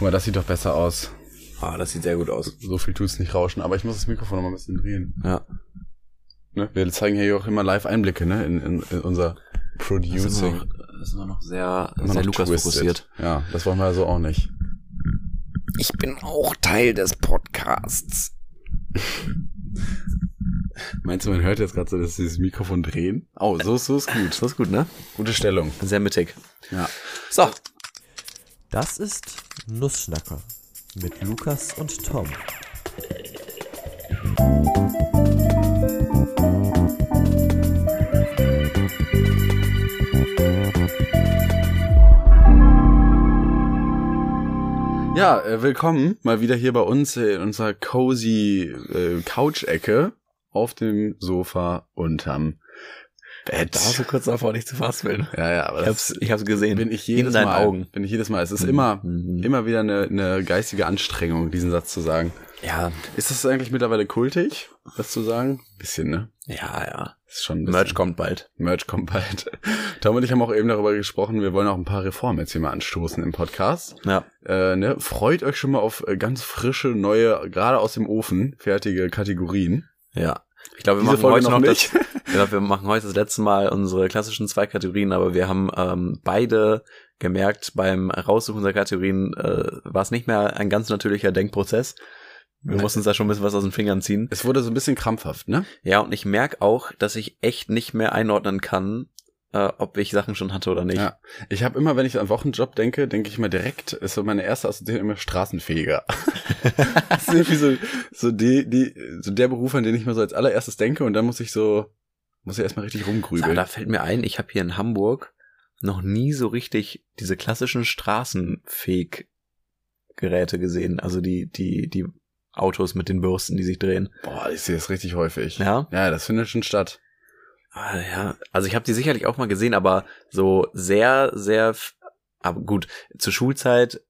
Guck mal, das sieht doch besser aus. Ah, das sieht sehr gut aus. So viel tut's nicht rauschen, aber ich muss das Mikrofon noch mal ein bisschen drehen. Ja. Ne? Wir zeigen hier auch immer live Einblicke, ne, in, in, in unser Das ist Producing. immer noch, das ist immer noch sehr, Immer sehr noch Lukas twisted. fokussiert. Ja, das wollen wir also auch nicht. Ich bin auch Teil des Podcasts. Meinst du, man hört jetzt gerade so, dass sie das Mikrofon drehen? Oh, so, so ist gut. Das ist gut, ne? Gute Stellung. Sehr mittig. Ja. So. Das ist Nussschnacker mit Lukas und Tom. Ja, äh, willkommen mal wieder hier bei uns in unserer cozy äh, Couch-Ecke auf dem Sofa unterm Bett. Da du kurz davor nicht zu fassen ja, ja, aber Ich hab's, ich hab's gesehen. bin ich jedes In Mal. Augen. Bin ich jedes Mal. Es ist immer, Mhm. immer wieder eine, eine geistige Anstrengung, diesen Satz zu sagen. Ja, Ist das eigentlich mittlerweile kultig, das zu sagen? Bisschen, ne? ja, ja. Ist schon. Merch kommt bald. Merch kommt bald. Tom und ich haben auch eben darüber gesprochen, wir wollen auch ein paar Reformen jetzt hier mal anstoßen im Podcast. Ja. Äh, ne? Freut euch schon mal auf äh, ganz frische, neue, gerade aus dem Ofen, fertige Kategorien. Ja. Ich glaube, wir Diese machen Folge heute noch nicht. das, ich glaube, wir machen heute das letzte Mal unsere klassischen zwei Kategorien, aber wir haben ähm, beide gemerkt, beim Raussuchen unserer Kategorien äh, war es nicht mehr ein ganz natürlicher Denkprozess. Wir mussten uns da schon ein bisschen was aus den Fingern ziehen. Es wurde so ein bisschen krampfhaft, ne? Ja, und ich merke auch, dass ich echt nicht mehr einordnen kann, äh, ob ich Sachen schon hatte oder nicht. Ja. Ich habe immer, wenn ich an Wochenjob denke, denke ich mal direkt, ist so meine erste Assoziation immer Straßenfeger. das ist irgendwie so, so, die, die, so der Beruf, an den ich mal so als allererstes denke und dann muss ich so, muss ich erstmal richtig rumgrübeln. da fällt mir ein, ich habe hier in Hamburg noch nie so richtig diese klassischen Straßenfeg-Geräte gesehen. Also die, die, die Autos mit den Bürsten, die sich drehen. Boah, ich sehe das richtig häufig. Ja? Ja, das findet schon statt. Ah, ja, also ich habe die sicherlich auch mal gesehen, aber so sehr, sehr, aber gut, zur Schulzeit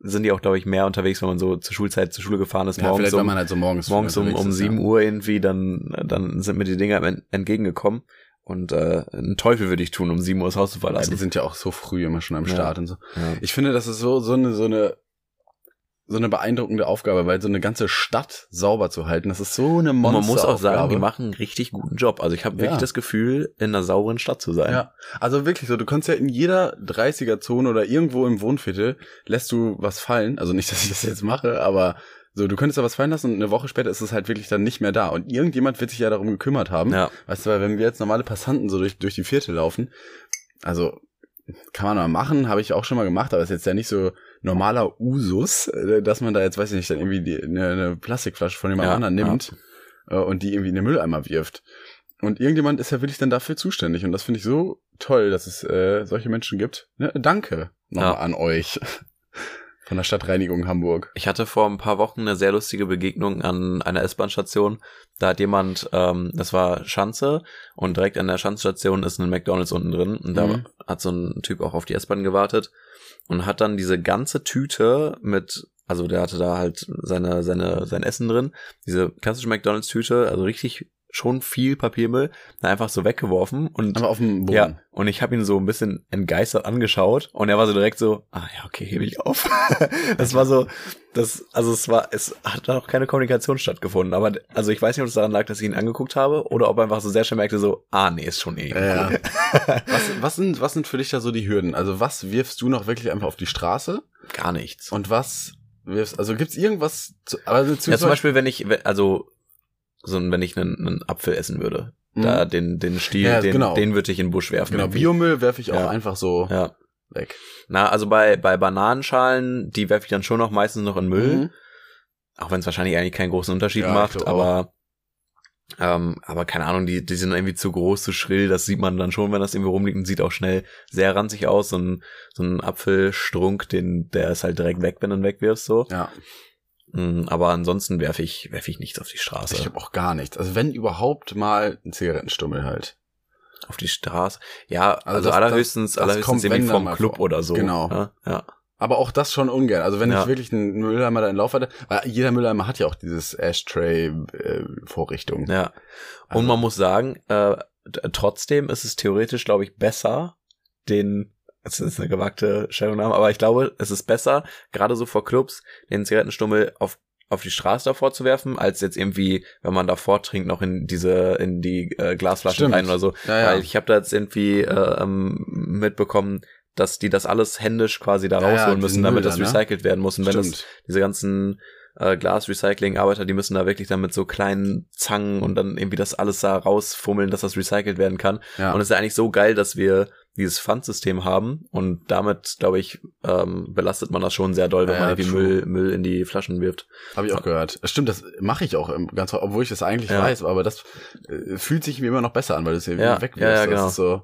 sind die auch, glaube ich, mehr unterwegs, wenn man so zur Schulzeit zur Schule gefahren ist, Ja, morgens vielleicht, wenn um, man halt so morgens, morgens um, um sieben ja. Uhr irgendwie, dann, dann sind mir die Dinger en- entgegengekommen. Und äh, einen Teufel würde ich tun, um sieben Uhr das Haus zu Ja, die verlassen. sind ja auch so früh immer schon am Ja. Start und so. Ja. Ich finde, das ist so, so eine, so eine, so eine beeindruckende Aufgabe, weil so eine ganze Stadt sauber zu halten, das ist so eine Und Monster man muss auch sagen, die machen einen richtig guten Job. Also ich habe wirklich Ja. das Gefühl, in einer sauberen Stadt zu sein. Ja, also wirklich so, du kannst ja in jeder 30er-Zone oder irgendwo im Wohnviertel lässt du was fallen. Also nicht, dass ich das jetzt mache, aber so, du könntest da was fallen lassen und eine Woche später ist es halt wirklich dann nicht mehr da. Und irgendjemand wird sich ja darum gekümmert haben. Ja. Weißt du, weil wenn wir jetzt normale Passanten so durch, durch die Viertel laufen, also kann man mal machen, habe ich auch schon mal gemacht, aber ist jetzt ja nicht so normaler Usus, äh, dass man da jetzt, weiß ich nicht, dann irgendwie die, eine, eine Plastikflasche von jemand Ja, anderen nimmt äh, und die irgendwie in den Mülleimer wirft. Und irgendjemand ist ja wirklich dann dafür zuständig. Und das finde ich so toll, dass es äh, solche Menschen gibt. Ne? Danke nochmal Ja. an euch von der Stadtreinigung Hamburg. Ich hatte vor ein paar Wochen eine sehr lustige Begegnung an einer S-Bahn-Station. Da hat jemand, ähm, das war Schanze und direkt an der Schanzstation ist ein McDonalds unten drin und da Mhm. hat so ein Typ auch auf die S-Bahn gewartet und hat dann diese ganze Tüte mit, also der hatte da halt seine, seine, sein Essen drin, diese klassische McDonalds-Tüte, also richtig schon viel Papiermüll, einfach so weggeworfen und Aber auf dem Boden. ja, und ich habe ihn so ein bisschen entgeistert angeschaut und er war so direkt so, ah ja, okay, hebe ich auf. das war so, das, also es war, es hat noch keine Kommunikation stattgefunden, aber also ich weiß nicht, ob es daran lag, dass ich ihn angeguckt habe oder ob er einfach so sehr schnell merkte, so, ah nee, ist schon eh. Ja. was, was, sind, was sind für dich da so die Hürden? Also was wirfst du noch wirklich einfach auf die Straße? Gar nichts. Und was wirfst, also gibt's irgendwas, zu, also Ja, zum Beispiel, wenn ich, also, so, wenn ich einen, einen Apfel essen würde, Mhm. da den, den Stiel, Ja, den, genau. den würde ich in den Busch werfen. Genau, irgendwie. Biomüll werfe ich auch Ja. einfach so Ja. weg. Na, also bei, bei Bananenschalen, die werfe ich dann schon noch meistens noch in Müll. Mhm. Auch wenn es wahrscheinlich eigentlich keinen großen Unterschied macht, aber ähm, aber keine Ahnung, die, die sind irgendwie zu groß, zu schrill, das sieht man dann schon, wenn das irgendwie rumliegt und sieht auch schnell sehr ranzig aus, so ein, so ein Apfelstrunk, den, der ist halt direkt weg, wenn du ihn wegwirfst, so. Ja, Aber ansonsten werfe ich, werfe ich nichts auf die Straße. ich habe auch gar nichts. Also wenn überhaupt mal ein Zigarettenstummel halt. auf die Straße. Ja, Also also, das- allerhöchstens, das- das allerhöchstens irgendwie vom Club vor. oder so. Genau. Ja, ja. Aber auch das schon ungern. Also wenn Ja. ich wirklich einen Mülleimer da in Lauf hatte, weil jeder Mülleimer hat ja auch dieses Ashtray-Vorrichtung. ja. Also- Und man muss sagen, äh, trotzdem ist es theoretisch, glaube ich, besser, den das ist eine gewagte Stellungnahme, aber ich glaube, es ist besser, gerade so vor Clubs, den Zigarettenstummel auf auf die Straße davor zu werfen, als jetzt irgendwie, wenn man davor trinkt, noch in diese, in die äh, Glasflaschen Stimmt. rein oder so. Ja, ja. Weil ich habe da jetzt irgendwie äh, ähm, mitbekommen, dass die das alles händisch quasi da Ja, rausholen müssen, damit das ne? recycelt werden muss. Und wenn das Stimmt. diese ganzen äh, Glasrecycling-Arbeiter, die müssen da wirklich dann mit so kleinen Zangen und dann irgendwie das alles da rausfummeln, dass das recycelt werden kann. Ja. Und es ist ja eigentlich so geil, dass wir dieses Pfandsystem haben und damit, glaube ich, ähm, belastet man das schon sehr doll, wenn Ja, man irgendwie true. Müll, Müll in die Flaschen wirft. Habe ich auch gehört. Stimmt, das mache ich auch ganz, obwohl ich das eigentlich Ja. weiß, aber das äh, fühlt sich mir immer noch besser an, weil du es ja, Ja, wegwirfst. ja, ja, Das genau. ist so,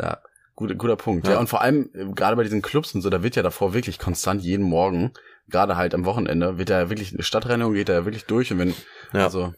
ja, guter, guter Punkt. Ja. Ja. und vor allem, äh, gerade bei diesen Clubs und so, da wird ja davor wirklich konstant jeden Morgen, gerade halt am Wochenende, wird ja wirklich eine Stadtreinigung, geht da ja wirklich durch und wenn, Ja. also,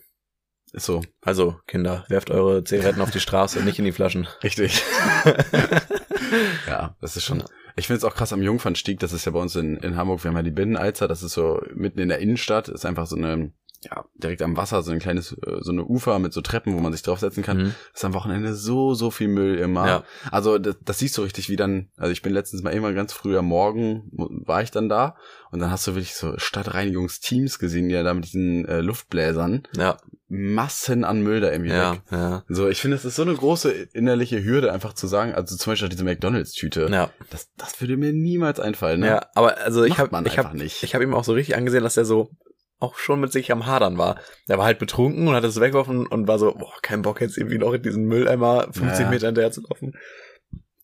ist so, Also, Kinder, werft eure Zigaretten auf die Straße, nicht in die Flaschen. richtig. ja, das ist schon, ich finde es auch krass am Jungfernstieg, das ist ja bei uns in, in Hamburg, wir haben ja die Binnenalzer, das ist so mitten in der Innenstadt, ist einfach so eine, ja, direkt am Wasser, so ein kleines, äh, so eine Ufer mit so Treppen, wo man sich draufsetzen kann. Mhm. ist am Wochenende so, so viel Müll immer. Ja. Also das, das siehst du richtig, wie dann, also ich bin letztens mal immer ganz früh am Morgen, war ich dann da und dann hast du wirklich so Stadtreinigungsteams gesehen, die ja da mit diesen äh, Luftbläsern Ja, Massen an Müll da irgendwie ja, weg. ja. So, ich finde, es ist so eine große innerliche Hürde, einfach zu sagen, also zum Beispiel diese McDonalds-Tüte. Ja, Das, das würde mir niemals einfallen, ne? ja, aber also ich habe man ich einfach habe nicht. ich habe ihm auch so richtig angesehen, dass er so auch schon mit sich am Hadern war. Der war halt betrunken und hat es weggeworfen und war so, boah, kein Bock jetzt irgendwie noch in diesen Mülleimer 50 Ja. Meter hinterher zu laufen.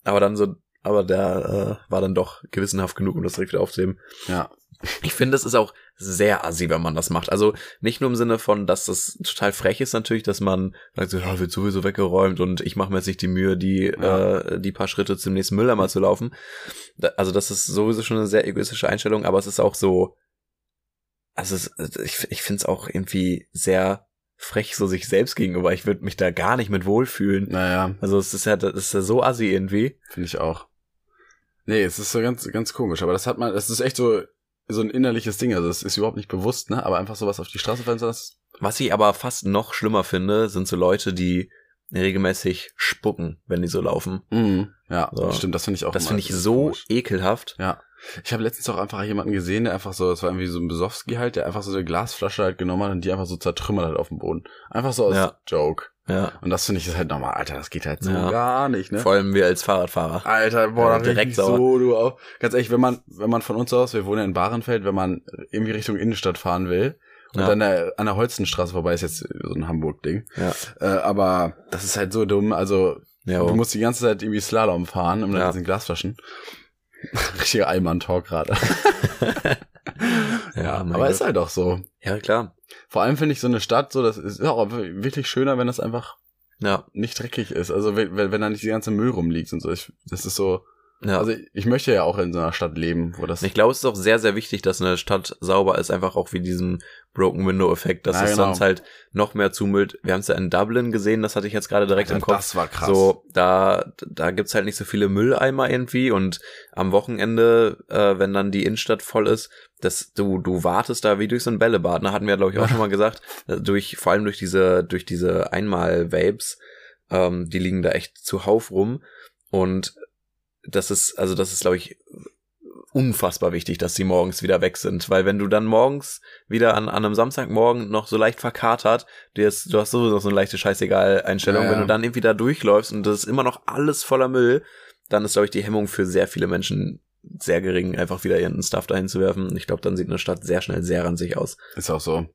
Aber dann so, aber der äh, war dann doch gewissenhaft genug, um das direkt wieder aufzuheben. Ja. Ich finde, es ist auch sehr assi, wenn man das macht. Also nicht nur im Sinne von, dass das total frech ist natürlich, dass man sagt, so, ja, wird sowieso weggeräumt und ich mache mir jetzt nicht die Mühe, die Ja. äh, die paar Schritte zum nächsten Mülleimer zu laufen. Da, also das ist sowieso schon eine sehr egoistische Einstellung, aber es ist auch so, also es, ich, ich finde es auch irgendwie sehr frech so sich selbst gegenüber. Ich würde mich da gar nicht mit wohlfühlen. Naja, Also es ist ja, das ist ja so assi irgendwie. finde ich auch. Nee, es ist so ganz, ganz komisch, aber das hat man, das ist echt so, so ein innerliches Ding, also es ist überhaupt nicht bewusst, ne, aber einfach sowas auf die Straße fallen zu lassen, Was ich aber fast noch schlimmer finde, sind so Leute, die regelmäßig spucken, wenn die so laufen. Mhm. Ja, So. stimmt, das finde ich auch Das finde ich so komisch. ekelhaft. Ja. Ich habe letztens auch einfach jemanden gesehen, der einfach so, das war irgendwie so ein Besowski halt, der einfach so eine Glasflasche halt genommen hat und die einfach so zertrümmert hat auf dem Boden. Einfach so aus Ja. Joke. Ja. Und das finde ich ist halt normal, Alter, das geht halt so Ja. gar nicht, ne? Vor allem wir als Fahrradfahrer. Alter, boah, Ja, direkt sauer. so, du auch. Ganz ehrlich, wenn man, wenn man von uns aus, wir wohnen ja in Bahrenfeld, wenn man irgendwie Richtung Innenstadt fahren will und Ja. dann der, an der Holstenstraße vorbei ist jetzt so ein Hamburg-Ding. Ja. Äh, aber das ist halt so dumm, also Ja, du musst die ganze Zeit irgendwie Slalom fahren und dann Ja. diesen Glasflaschen. Richtiger Allmann-Talk gerade. ja, aber Gott. ist halt auch so. ja, klar. Vor allem finde ich so eine Stadt, so das ist ja auch wirklich schöner, wenn das einfach Ja. nicht dreckig ist. Also wenn, wenn wenn da nicht die ganze Müll rumliegt und so. Ich, das ist so. Ja. Also ich möchte ja auch in so einer Stadt leben, wo das. ich glaube, es ist auch sehr, sehr wichtig, dass eine Stadt sauber ist, einfach auch wie diesen Broken Window Effekt, dass Ja, es genau. sonst halt noch mehr zumüllt. Wir haben es ja in Dublin gesehen, das hatte ich jetzt gerade direkt Alter, im Kopf. Das war krass. So, da, da gibt's halt nicht so viele Mülleimer irgendwie und am Wochenende, äh, wenn dann die Innenstadt voll ist, dass du, du wartest da wie durch so ein Bällebad, ne, hatten wir, glaube ich, auch schon mal gesagt, äh, durch, vor allem durch diese, durch diese Einmal-Vapes, ähm, die liegen da echt zuhauf rum und das ist, also das ist, glaube ich, unfassbar wichtig, dass die morgens wieder weg sind, weil wenn du dann morgens wieder an, an einem Samstagmorgen noch so leicht verkatert, dir ist, du hast sowieso noch so eine leichte Scheißegal-Einstellung, Ja, ja. wenn du dann irgendwie da durchläufst und das ist immer noch alles voller Müll, dann ist, glaube ich, die Hemmung für sehr viele Menschen sehr gering, einfach wieder ihren Stuff dahin zu werfen. Ich glaube, dann sieht eine Stadt sehr schnell sehr ranzig aus. Ist auch so.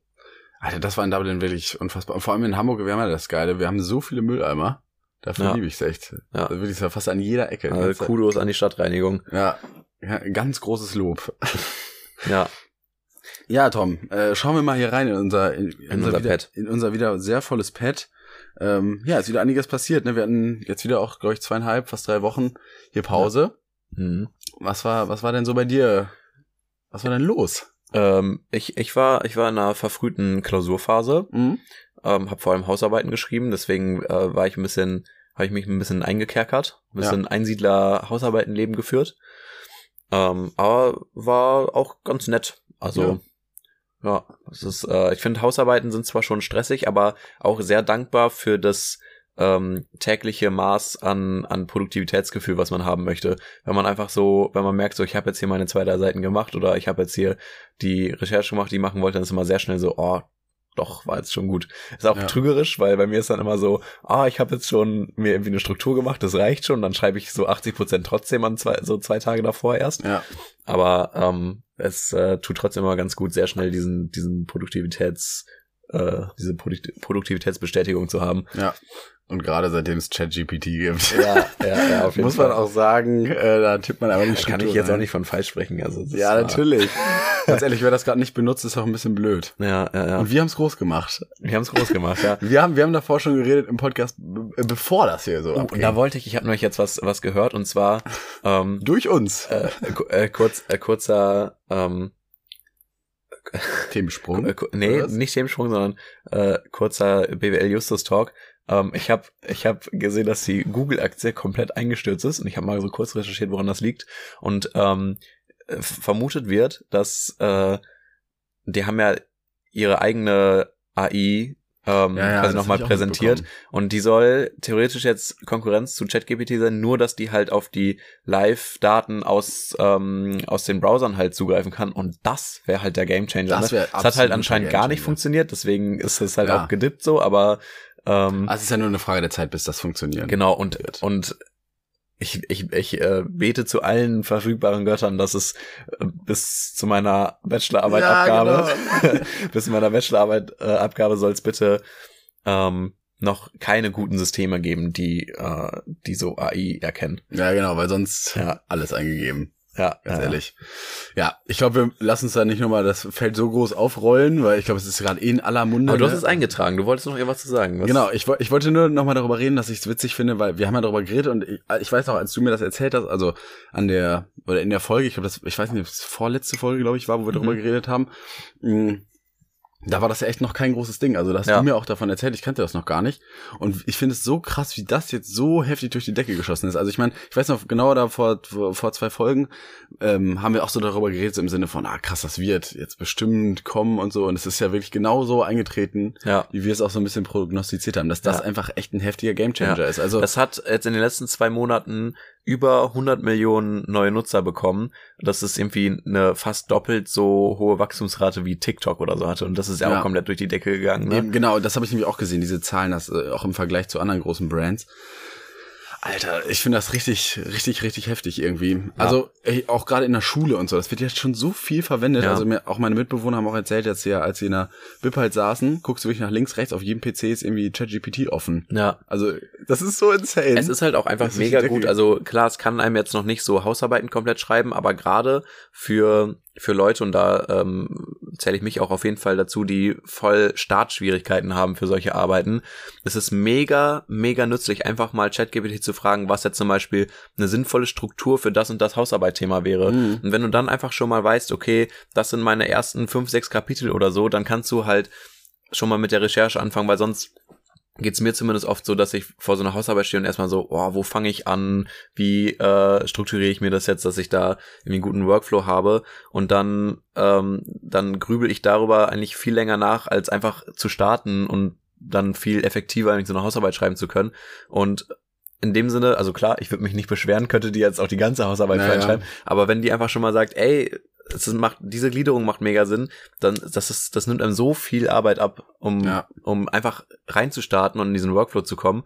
Alter, das war in Dublin wirklich unfassbar. Und vor allem in Hamburg, wir haben ja das Geile, wir haben so viele Mülleimer. Dafür Ja. liebe ich es echt. Ja. Da will ich ja fast an jeder Ecke. Also Kudos an die Stadtreinigung. ja. ja, ganz großes Lob. Ja, Ja, Tom, äh, schauen wir mal hier rein in unser, in, In unser wieder, Pad. in unser wieder sehr volles Pad. Ähm, ja, ist wieder einiges passiert. Ne? Wir hatten jetzt wieder auch, glaube ich, zweieinhalb, fast drei Wochen hier Pause. mhm. Was war, was war denn so bei dir? Was war denn los? Ähm, ich, ich war, ich war in einer verfrühten Klausurphase. Mhm. ähm, habe vor allem Hausarbeiten geschrieben, deswegen äh, war ich ein bisschen, habe ich mich ein bisschen eingekerkert, ein bisschen Einsiedler-Hausarbeitenleben geführt. Ähm, aber war auch ganz nett. Also ja, es ist, äh, ich finde Hausarbeiten sind zwar schon stressig, aber auch sehr dankbar für das ähm, tägliche Maß an, an Produktivitätsgefühl, was man haben möchte. Wenn man einfach so, wenn man merkt, so ich habe jetzt hier meine zwei, drei Seiten gemacht oder ich habe jetzt hier die Recherche gemacht, die ich machen wollte, dann ist immer sehr schnell so, oh, doch, war jetzt schon gut. Ist auch Ja. trügerisch, weil bei mir ist dann immer so, ah, ich habe jetzt schon mir irgendwie eine Struktur gemacht, das reicht schon, dann schreibe ich so 80 Prozent trotzdem an zwei, so zwei Tage davor erst. Ja. Aber ähm, es äh, tut trotzdem immer ganz gut, sehr schnell diesen, diesen Produktivitäts, äh, diese Produkt Produktivitätsbestätigung zu haben. Ja. Und gerade seitdem es ChatGPT gibt. Ja, ja, ja, auf jeden Muss Fall. man auch sagen, äh, da tippt man einfach die Da kann ich jetzt auch rein. nicht von falsch sprechen. Also Ja, war- natürlich. Ganz ehrlich, wer das gerade nicht benutzt, ist auch ein bisschen blöd. Ja, ja, ja. Und wir haben es groß gemacht. Wir haben es groß gemacht, ja. Wir haben, wir haben davor schon geredet im Podcast, be- bevor das hier so Oh, und abging. da wollte ich, ich habe nämlich jetzt was, was gehört und zwar ähm, Durch uns. äh, ku- äh, kurz, äh, kurzer, ähm, Themensprung. äh, nee, nicht Themensprung, sondern äh, kurzer BWL Justus Talk. Ähm, ich habe ich hab gesehen, dass die Google-Aktie komplett eingestürzt ist und ich habe mal so kurz recherchiert, woran das liegt. Und ähm, äh, vermutet wird, dass äh, die haben ja ihre eigene AI ähm, Ja, ja, quasi nochmal präsentiert. Und die soll theoretisch jetzt Konkurrenz zu ChatGPT sein, nur dass die halt auf die Live-Daten aus, ähm, aus den Browsern halt zugreifen kann. Und das wäre halt der Gamechanger. Das ne? Das hat halt anscheinend gar nicht funktioniert, deswegen ist es halt Ja. auch gedippt so, aber ähm, Also es ist ja nur eine Frage der Zeit, bis das funktioniert. genau, und, wird. und ich, ich, ich äh, bete zu allen verfügbaren Göttern, dass es äh, bis zu meiner Bachelorarbeit-Abgabe, genau. bis zu meiner Bachelorarbeit-Abgabe soll es bitte ähm, noch keine guten Systeme geben, die, äh, die so AI erkennen. Ja, genau, weil sonst Ja. alles eingegeben, Ja, ganz ja, ehrlich. Ja, ich glaube, wir lassen uns da nicht nochmal das Feld so groß aufrollen, weil ich glaube, es ist gerade eh in aller Munde. Aber du hast ne? es eingetragen. Du wolltest noch irgendwas zu sagen. Was? Genau, ich, ich wollte nur nochmal darüber reden, dass ich es witzig finde, weil wir haben ja darüber geredet und ich, ich weiß noch, als du mir das erzählt hast, also an der, oder in der Folge, ich glaube, das, ich weiß nicht, ob es vorletzte Folge, glaube ich, war, wo wir darüber Mhm. geredet haben, mh, da war das ja echt noch kein großes Ding. Also, da hast Ja. du mir auch davon erzählt, ich kannte das noch gar nicht. Und ich finde es so krass, wie das jetzt so heftig durch die Decke geschossen ist. Also ich meine, ich weiß noch genau da vor, vor, vor zwei Folgen ähm, haben wir auch so darüber geredet, so im Sinne von, ah krass, das wird jetzt bestimmt kommen und so. Und es ist ja wirklich genau so eingetreten, Ja. wie wir es auch so ein bisschen prognostiziert haben, dass das Ja. einfach echt ein heftiger Gamechanger ist. Also Das hat jetzt in den letzten zwei Monaten über 100 Millionen neue Nutzer bekommen. Das ist irgendwie eine fast doppelt so hohe Wachstumsrate wie TikTok oder so hatte. Und das ist ja, Ja. auch komplett durch die Decke gegangen. Ne? Eben, genau, das habe ich nämlich auch gesehen, diese Zahlen, das äh, auch im Vergleich zu anderen großen Brands. Alter, ich finde das richtig, richtig, richtig heftig irgendwie. Also ey, auch gerade in der Schule und so, das wird jetzt schon so viel verwendet. Ja. Also mir, auch meine Mitbewohner haben auch erzählt, jetzt ja, als sie in der Bib halt saßen, guckst du wirklich nach links, rechts, auf jedem PC ist irgendwie ChatGPT offen. Ja. Also das ist so insane. Es ist halt auch einfach mega gut. Also klar, es kann einem jetzt noch nicht so Hausarbeiten komplett schreiben, aber gerade für für Leute und da ähm, zähle ich mich auch auf jeden Fall dazu, die voll Startschwierigkeiten haben für solche Arbeiten. Es ist mega, mega nützlich, einfach mal ChatGPT zu fragen, was jetzt zum Beispiel eine sinnvolle Struktur für das und das Hausarbeitthema wäre. Mhm. Und wenn du dann einfach schon mal weißt, okay, das sind meine ersten fünf, sechs Kapitel oder so, dann kannst du halt schon mal mit der Recherche anfangen, weil sonst geht's mir zumindest oft so, dass ich vor so einer Hausarbeit stehe und erstmal so, oh, wo fange ich an? Wie äh, strukturiere ich mir das jetzt, dass ich da irgendwie einen guten Workflow habe? Und dann, ähm, dann grübel ich darüber eigentlich viel länger nach, als einfach zu starten und dann viel effektiver eigentlich so eine Hausarbeit schreiben zu können. Und in dem Sinne, also klar, ich würde mich nicht beschweren, könnte die jetzt auch die ganze Hausarbeit Naja. reinschreiben, aber wenn die einfach schon mal sagt, ey, es macht, diese Gliederung macht mega Sinn, dann das ist, das nimmt einem so viel Arbeit ab, um, Ja. um einfach reinzustarten und in diesen Workflow zu kommen.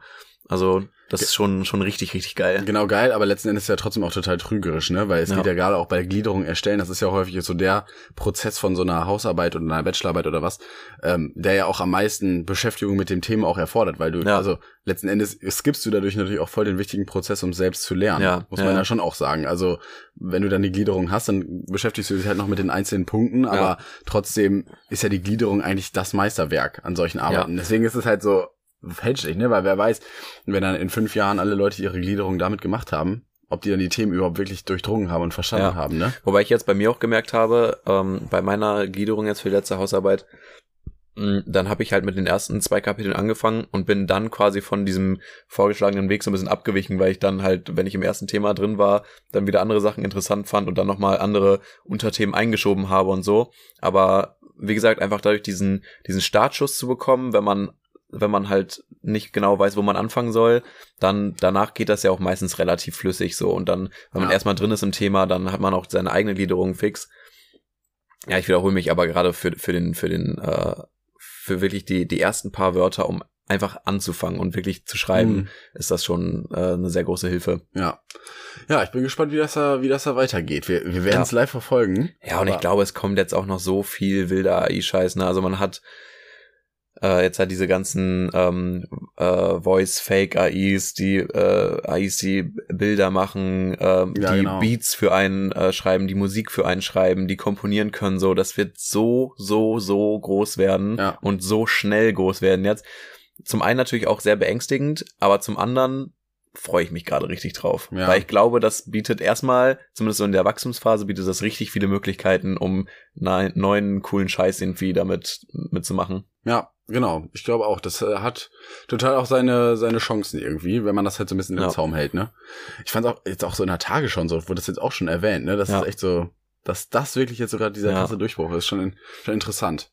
Also, das ist schon, schon richtig, richtig geil. Genau geil, aber letzten Endes ja trotzdem auch total trügerisch, ne? Weil es Ja. geht ja gerade auch bei der Gliederung erstellen, das ist ja häufig so der Prozess von so einer Hausarbeit oder einer Bachelorarbeit oder was, ähm, der ja auch am meisten Beschäftigung mit dem Thema auch erfordert, weil du, Ja. also letzten Endes skippst du dadurch natürlich auch voll den wichtigen Prozess, um selbst zu lernen. Ja, muss man ja. ja schon auch sagen. Also wenn du dann die Gliederung hast, dann beschäftigst du dich halt noch mit den einzelnen Punkten, aber trotzdem ist ja die Gliederung eigentlich das Meisterwerk an solchen Arbeiten. Deswegen ist es halt so fälschlich, ne? Weil wer weiß, wenn dann in fünf Jahren alle Leute ihre Gliederung damit gemacht haben, ob die dann die Themen überhaupt wirklich durchdrungen haben und verstanden Ja. haben, ne? Wobei ich jetzt bei mir auch gemerkt habe, ähm, bei meiner Gliederung jetzt für die letzte Hausarbeit, mh, dann habe ich halt mit den ersten zwei Kapiteln angefangen und bin dann quasi von diesem vorgeschlagenen Weg so ein bisschen abgewichen, weil ich dann halt, wenn ich im ersten Thema drin war, dann wieder andere Sachen interessant fand und dann nochmal andere Unterthemen eingeschoben habe und so. Aber wie gesagt, einfach dadurch diesen, diesen Startschuss zu bekommen, wenn man wenn man halt nicht genau weiß, wo man anfangen soll, dann danach geht das ja auch meistens relativ flüssig so. Und dann, wenn man Ja. erstmal drin ist im Thema, dann hat man auch seine eigene Gliederung fix. Ja, ich wiederhole mich, aber gerade für, für den, für den, äh, für wirklich die, die ersten paar Wörter, um einfach anzufangen und wirklich zu schreiben, Mhm. ist das schon äh, eine sehr große Hilfe. Ja. Ja, ich bin gespannt, wie das da, wie das da weitergeht. Wir, wir werden Ja. es live verfolgen. Ja, und ich glaube, es kommt jetzt auch noch so viel wilder AI-Scheiß. Ne? Also man hat äh, jetzt halt diese ganzen ähm, äh, Voice-Fake-AIs, die äh, AIs, die Bilder machen, ähm, Ja, die genau. Beats für einen äh, schreiben, die Musik für einen schreiben, die komponieren können. So, das wird so, so, so groß werden Ja. und so schnell groß werden jetzt. Zum einen natürlich auch sehr beängstigend, aber zum anderen freue ich mich gerade richtig drauf. Ja. Weil ich glaube, das bietet erstmal, zumindest so in der Wachstumsphase, bietet das richtig viele Möglichkeiten, um ne- neuen, coolen Scheiß irgendwie damit mitzumachen. Ja, genau. Ich glaube auch, das äh, hat total auch seine, seine Chancen irgendwie, wenn man das halt so ein bisschen im Ja. Zaum hält, ne? Ich fand auch jetzt auch so in der Tagesschau und so, wurde das jetzt auch schon erwähnt, ne? Das Ja. ist echt so, dass das wirklich jetzt sogar dieser Ja. krasse Durchbruch ist, schon, in, schon interessant.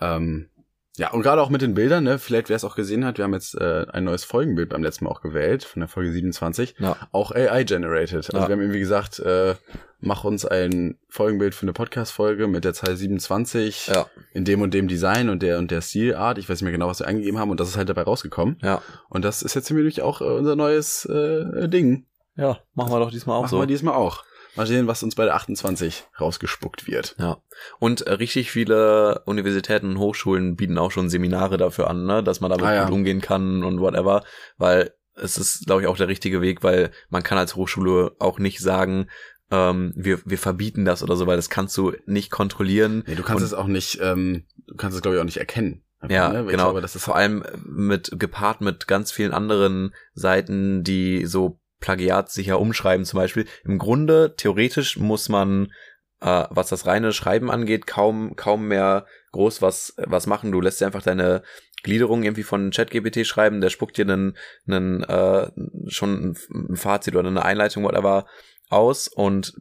Ähm, ja, und gerade auch mit den Bildern, ne? Vielleicht wer es auch gesehen hat, wir haben jetzt äh, ein neues Folgenbild beim letzten Mal auch gewählt, von der Folge 27. Ja. Auch AI-generated. Also wir haben irgendwie gesagt, äh, mach uns ein Folgenbild für eine Podcast-Folge mit der Zahl 27 Ja. in dem und dem Design und der und der Stilart. Ich weiß nicht mehr genau, was wir eingegeben haben und das ist halt dabei rausgekommen. Ja. Und das ist jetzt nämlich auch äh, unser neues äh, Ding. Ja, machen wir doch diesmal auch Machen so. wir diesmal auch. Mal sehen, was uns bei der 28 rausgespuckt wird. Ja. Und äh, richtig viele Universitäten und Hochschulen bieten auch schon Seminare dafür an, ne? dass man damit Ah, ja. gut umgehen kann und whatever. Weil es ist, glaube ich, auch der richtige Weg, weil man kann als Hochschule auch nicht sagen, ähm, wir, wir verbieten das oder so, weil das kannst du nicht kontrollieren. Nee, du kannst es auch nicht, ähm, du kannst es glaube ich auch nicht erkennen. Ja, ne? Genau. glaube, das ist Vor allem mit gepaart mit ganz vielen anderen Seiten, die so plagiatssicher umschreiben zum Beispiel. Im Grunde, theoretisch muss man, äh, was das reine Schreiben angeht, kaum, kaum mehr groß was, was machen. Du lässt dir einfach deine Gliederung irgendwie von ChatGPT schreiben, der spuckt dir einen, einen äh, schon ein, ein Fazit oder eine Einleitung, whatever, aus und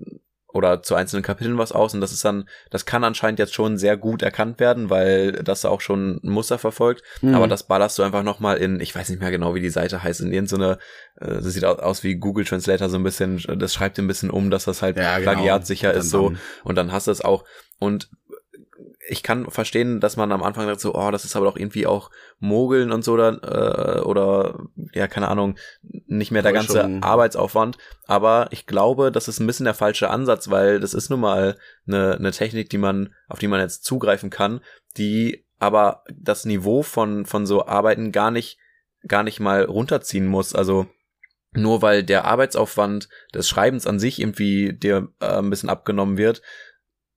oder zu einzelnen Kapiteln was aus und das ist dann, das kann anscheinend jetzt schon sehr gut erkannt werden, weil das auch schon ein Muster verfolgt. Mhm. Aber das ballerst du einfach nochmal in, ich weiß nicht mehr genau, wie die Seite heißt, in irgendeine, äh, das sieht au- aus wie Google Translator so ein bisschen, das schreibt ein bisschen um, dass das halt Ja, genau. plagiatsicher ist so und dann hast du es auch und ich kann verstehen, dass man am Anfang sagt so, oh, das ist aber doch irgendwie auch Mogeln und so oder, äh, oder ja, keine Ahnung, nicht mehr der ganze. Arbeitsaufwand. Aber ich glaube, das ist ein bisschen der falsche Ansatz, weil das ist nun mal eine, eine Technik, die man, auf die man jetzt zugreifen kann, die aber das Niveau von, von so Arbeiten gar nicht, gar nicht mal runterziehen muss. Also nur weil der Arbeitsaufwand des Schreibens an sich irgendwie dir äh, ein bisschen abgenommen wird,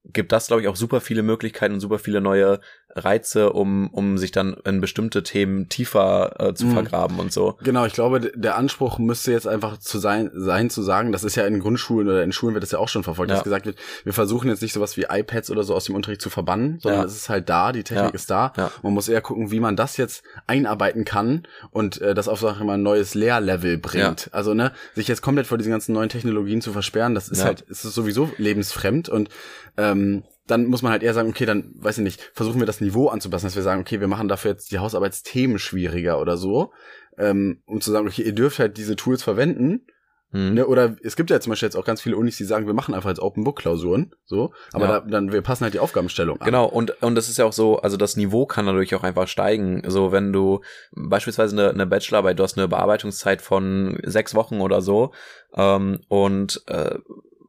gibt das, glaube ich, auch super viele Möglichkeiten und super viele neue Reize, um, um sich dann in bestimmte Themen tiefer äh, zu Mhm. vergraben und so. Genau, ich glaube, der Anspruch müsste jetzt einfach zu sein, sein zu sagen, das ist ja in Grundschulen oder in Schulen wird das ja auch schon verfolgt, Ja. dass gesagt wird, wir versuchen jetzt nicht sowas wie iPads oder so aus dem Unterricht zu verbannen, sondern Ja. es ist halt da, die Technik Ja. ist da. Man muss eher gucken, wie man das jetzt einarbeiten kann und äh, das auf sag ich mal ein neues Lehrlevel bringt. Also ne, sich jetzt komplett vor diesen ganzen neuen Technologien zu versperren, das ist halt, es ist sowieso lebensfremd und ähm, dann muss man halt eher sagen, okay, dann, weiß ich nicht, versuchen wir das Niveau anzupassen, dass wir sagen, okay, wir machen dafür jetzt die Hausarbeitsthemen schwieriger oder so, ähm, um zu sagen, okay, ihr dürft halt diese Tools verwenden, Mhm. ne, oder es gibt ja zum Beispiel jetzt auch ganz viele Unis, die sagen, wir machen einfach jetzt Open Book Klausuren, so, aber Ja. da, dann, wir passen halt die Aufgabenstellung an. Genau, und, und das ist ja auch so, also das Niveau kann dadurch auch einfach steigen. So, wenn du beispielsweise eine, eine Bachelorarbeit, du hast eine Bearbeitungszeit von sechs Wochen oder so, ähm, und äh,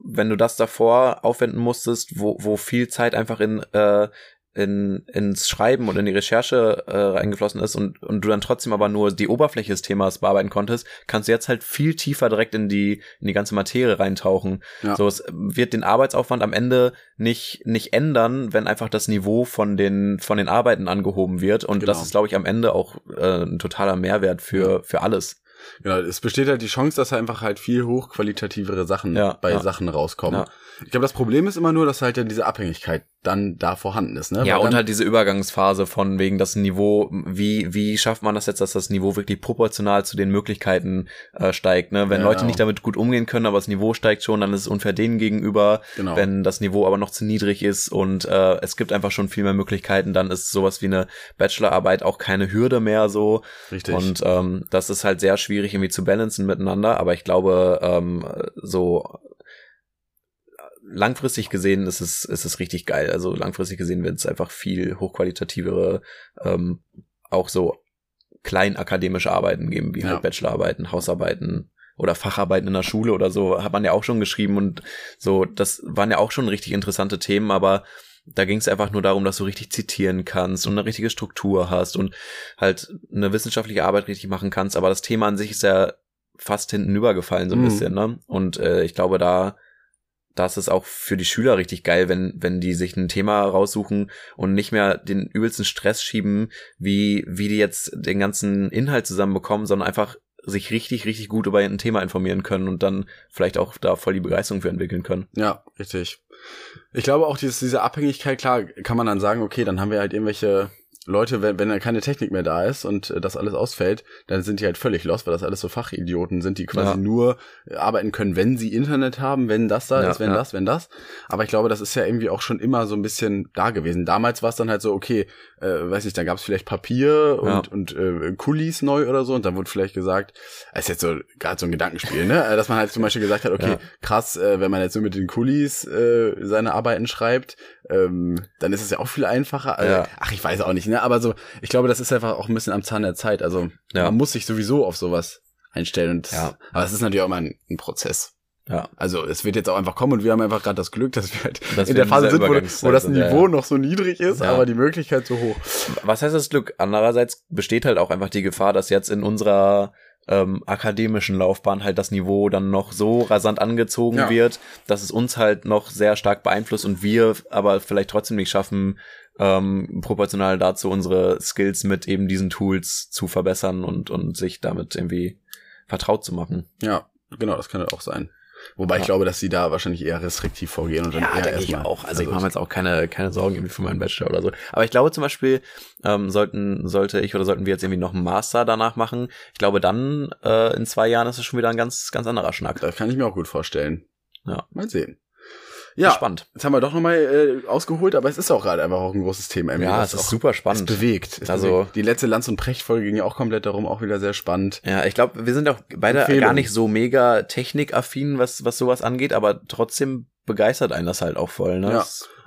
wenn du das davor aufwenden musstest, wo, wo viel Zeit einfach in, äh, in, ins Schreiben und in die Recherche äh, reingeflossen ist und, und du dann trotzdem aber nur die Oberfläche des Themas bearbeiten konntest, kannst du jetzt halt viel tiefer direkt in die, in die ganze Materie reintauchen. Ja. So, es wird den Arbeitsaufwand am Ende nicht, nicht ändern, wenn einfach das Niveau von den, von den Arbeiten angehoben wird. Und das Genau. ist, glaube ich, am Ende auch äh, ein totaler Mehrwert für, für alles. Genau, es besteht halt die Chance, dass einfach halt viel hochqualitativere Sachen Ja, bei ja. Sachen rauskommen. Ja. Ich glaube, das Problem ist immer nur, dass halt dann diese Abhängigkeit dann da vorhanden ist. Ne? Ja, und halt diese Übergangsphase von wegen das Niveau, wie, wie schafft man das jetzt, dass das Niveau wirklich proportional zu den Möglichkeiten äh, steigt, ne? Wenn Ja, Leute genau. nicht damit gut umgehen können, aber das Niveau steigt schon, dann ist es unfair denen gegenüber. Genau. Wenn das Niveau aber noch zu niedrig ist und äh, es gibt einfach schon viel mehr Möglichkeiten, dann ist sowas wie eine Bachelorarbeit auch keine Hürde mehr so. Richtig. Und ähm, das ist halt sehr schwierig irgendwie zu balancen miteinander, aber ich glaube, ähm, so langfristig gesehen ist es, ist es richtig geil. Also langfristig gesehen wird es einfach viel hochqualitativere, ähm, auch so kleinakademische Arbeiten geben, wie Ja. halt Bachelorarbeiten, Hausarbeiten oder Facharbeiten in der Schule oder so, hat man ja auch schon geschrieben und so, das waren ja auch schon richtig interessante Themen, aber da ging es einfach nur darum, dass du richtig zitieren kannst und eine richtige Struktur hast und halt eine wissenschaftliche Arbeit richtig machen kannst, aber das Thema an sich ist ja fast hinten übergefallen so ein Mhm. bisschen, ne? Und äh, ich glaube, da da ist auch für die Schüler richtig geil, wenn, wenn die sich ein Thema raussuchen und nicht mehr den übelsten Stress schieben, wie, wie die jetzt den ganzen Inhalt zusammenbekommen, sondern einfach sich richtig, richtig gut über ein Thema informieren können und dann vielleicht auch da voll die Begeisterung für entwickeln können. Ja, richtig. Ich glaube auch, dieses, diese Abhängigkeit, klar, kann man dann sagen, okay, dann haben wir halt irgendwelche Leute, wenn, wenn dann keine Technik mehr da ist und äh, das alles ausfällt, dann sind die halt völlig lost, weil das alles so Fachidioten sind, die quasi Ja. nur äh, arbeiten können, wenn sie Internet haben, wenn das da Ja, ist, wenn ja. das, wenn das. Aber ich glaube, das ist ja irgendwie auch schon immer so ein bisschen da gewesen. Damals war es dann halt so, okay, äh, weiß nicht, dann gab es vielleicht Papier und, und äh, Kulis neu oder so und dann wurde vielleicht gesagt, ist jetzt so gerade so ein Gedankenspiel, ne? Äh, Dass man halt zum Beispiel gesagt hat, okay, krass, äh, wenn man jetzt nur mit den Kulis äh, seine Arbeiten schreibt, ähm, dann ist es ja auch viel einfacher. Also, Ja. Ach, ich weiß auch nicht, ne? Aber so, ich glaube, das ist einfach auch ein bisschen am Zahn der Zeit. Also Ja. man muss sich sowieso auf sowas einstellen. Das, Ja. Aber es ist natürlich auch immer ein, ein Prozess. Ja. Also es wird jetzt auch einfach kommen und wir haben einfach gerade das Glück, dass wir halt Dass in wir der Phase sind, wo, wo das Niveau ja. noch so niedrig ist, Ja. aber die Möglichkeit so hoch. Was heißt das Glück? Andererseits besteht halt auch einfach die Gefahr, dass jetzt in unserer ähm, akademischen Laufbahn halt das Niveau dann noch so rasant angezogen Ja. wird, dass es uns halt noch sehr stark beeinflusst und wir aber vielleicht trotzdem nicht schaffen, ähm, proportional dazu unsere Skills mit eben diesen Tools zu verbessern und, und sich damit irgendwie vertraut zu machen. Ja, genau, das könnte auch sein. Wobei ich Ja. glaube, dass sie da wahrscheinlich eher restriktiv vorgehen und dann eher denke ich erstmal. auch. Also, ich mache mir jetzt auch keine, keine Sorgen irgendwie für meinen Bachelor oder so. Aber ich glaube zum Beispiel, ähm, sollten, sollte ich oder sollten wir jetzt irgendwie noch einen Master danach machen, ich glaube dann äh, in zwei Jahren ist es schon wieder ein ganz, ganz anderer Schnack. Das kann ich mir auch gut vorstellen. Ja. Mal sehen. Ja, Spannend. jetzt haben wir doch nochmal äh, ausgeholt, aber es ist auch gerade einfach auch ein großes Thema. irgendwie, Ja, es ist super Es spannend. bewegt. Es Also- bewegt. Die letzte Lanz- und Precht-Folge ging ja auch komplett darum, auch wieder sehr spannend. Ja, ich glaube, wir sind auch beide Empfehlung. gar nicht so mega technikaffin, was, was sowas angeht, aber trotzdem begeistert einen das halt auch voll. Ne? Ja.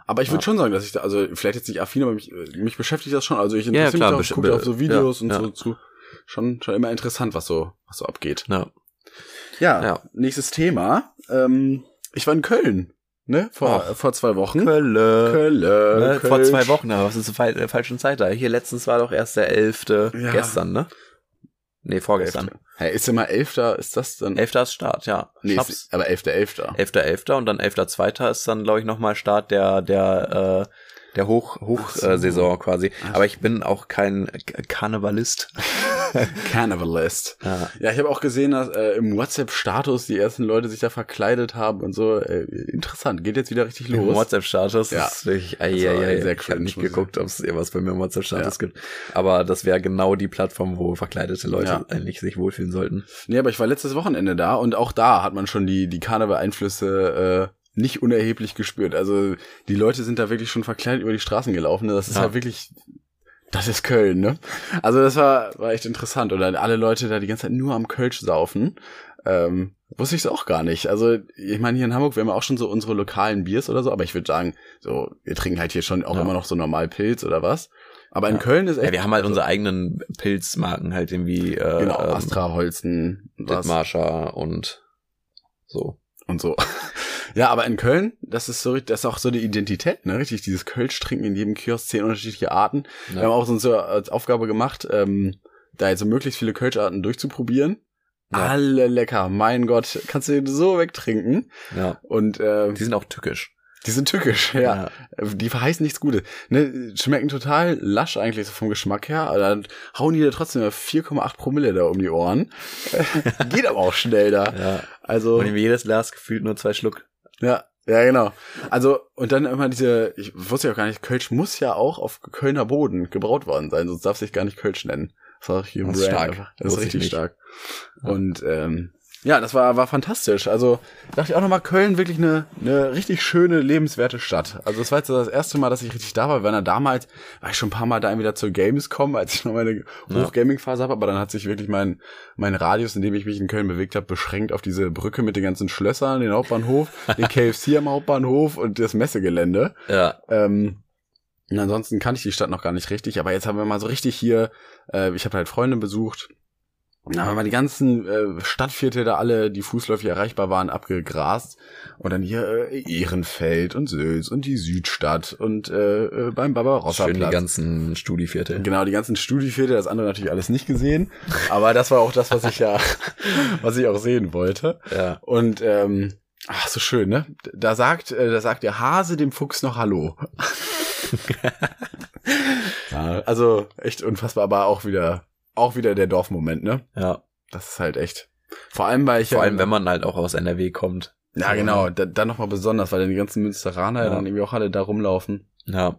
Aber ich würde Ja. schon sagen, dass ich da, also vielleicht jetzt nicht affin, aber mich, äh, mich beschäftigt das schon. Also ich Ja, interessiere klar, mich auch, gucke auf so Videos ja, und ja. so zu. Schon, schon immer interessant, was so, was so abgeht. Ja. Ja, Ja. nächstes Thema. Ähm, ich war in Köln, ne? Vor, Ach. vor zwei Wochen. Kölle. Köln. Ne, vor Kölsch. zwei Wochen, aber was ist zur äh, falschen Zeit da? Hier letztens war doch erst der elfte Ja. gestern, ne? Nee, vorgestern. Hey, ist immer Elfter, ist das dann? Elfter ist Start, ja. nee, Schnaps. ist, aber Elfter, Elfter. Elfter, Elfter und dann Elfter, Zweiter ist dann, glaube ich, nochmal Start der, der, äh, der Hoch, Hochsaison äh, so. Quasi. Ach. Aber ich bin auch kein Karnevalist. Carnivalist. Ja. Ja, ich habe auch gesehen, dass äh, im WhatsApp-Status die ersten Leute sich da verkleidet haben und so. Äh, interessant, geht jetzt wieder richtig Im los. WhatsApp-Status Ja. ist wirklich, war ei, ei, sehr ich habe nicht geguckt, ob es irgendwas bei mir im WhatsApp-Status Ja. gibt. Aber das wäre genau die Plattform, wo verkleidete Leute Ja. eigentlich sich wohlfühlen sollten. Nee, aber ich war letztes Wochenende da und auch da hat man schon die, die Karneval-Einflüsse äh, nicht unerheblich gespürt. Also die Leute sind da wirklich schon verkleidet über die Straßen gelaufen. Das ist Ja. halt wirklich, das ist Köln, ne? Also das war, war echt interessant. Und dann alle Leute da die ganze Zeit nur am Kölsch saufen. Ähm, wusste ich es auch gar nicht. Also ich meine, hier in Hamburg, wir haben ja auch schon so unsere lokalen Biers oder so, aber ich würde sagen, so, wir trinken halt hier schon auch Ja. immer noch so normal Pilz oder was. Aber in Ja. Köln ist echt. Ja, wir haben halt also, unsere eigenen Pilzmarken halt irgendwie, äh, Genau, ähm, Astra, Holsten, was. Dithmarscher und so. Und so. Ja, aber in Köln, das ist so, das ist auch so die Identität, ne? Richtig, dieses Kölsch trinken in jedem Kiosk zehn unterschiedliche Arten. Wir haben Ja. auch so als Aufgabe gemacht, ähm, da jetzt so möglichst viele Kölscharten durchzuprobieren. Ja. Alle lecker, mein Gott, kannst du so wegtrinken. ja. Und äh, Die sind auch tückisch. Die sind tückisch, ja. Die verheißen nichts Gutes. Ne, schmecken total lasch eigentlich so vom Geschmack her. Aber dann hauen die da trotzdem 4,8 Promille da um die Ohren. Geht aber auch schnell da. Ja. Also, Und jedes Glas gefühlt nur zwei Schluck. ja, Ja, genau. Also, und dann immer diese, ich wusste ja auch gar nicht, Kölsch muss ja auch auf Kölner Boden gebraut worden sein, sonst darf sich gar nicht Kölsch nennen. Das war hier Das ist stark. Das ist richtig stark. Und ähm, ja, das war, war fantastisch. Also dachte ich auch nochmal, Köln wirklich eine, eine richtig schöne, lebenswerte Stadt. Also das war jetzt das erste Mal, dass ich richtig da war. Ja damals, war ich schon ein paar Mal da wieder zur Gamescom, als ich noch meine Hoch-Gaming-Phase habe, aber dann hat sich wirklich mein, mein Radius, in dem ich mich in Köln bewegt habe, beschränkt auf diese Brücke mit den ganzen Schlössern, den Hauptbahnhof, den KFC am Hauptbahnhof und das Messegelände. Ja. Ähm, und ansonsten kannte ich die Stadt noch gar nicht richtig, aber jetzt haben wir mal so richtig hier, äh, ich habe halt Freunde besucht, dann haben wir die ganzen äh, Stadtviertel da alle, die fußläufig erreichbar waren, abgegrast. Und dann hier äh, Ehrenfeld und Sülz und die Südstadt und äh, äh, beim Barbarossa Schön die ganzen Studiviertel. Genau, die ganzen Studiviertel, das andere natürlich alles nicht gesehen. Aber das war auch das, was ich ja, was ich auch sehen wollte. Ja. Und ähm, ach, so schön, ne? Da sagt, äh, da sagt der Hase dem Fuchs noch Hallo. ja, also echt unfassbar, aber auch wieder, auch wieder der Dorfmoment, ne? Ja. Das ist halt echt. Vor allem, weil ich Vor ja, allem, wenn man halt auch aus NRW kommt. ja genau, da, dann nochmal besonders, weil dann die ganzen Münsteraner ja. Dann irgendwie auch alle da rumlaufen. Ja.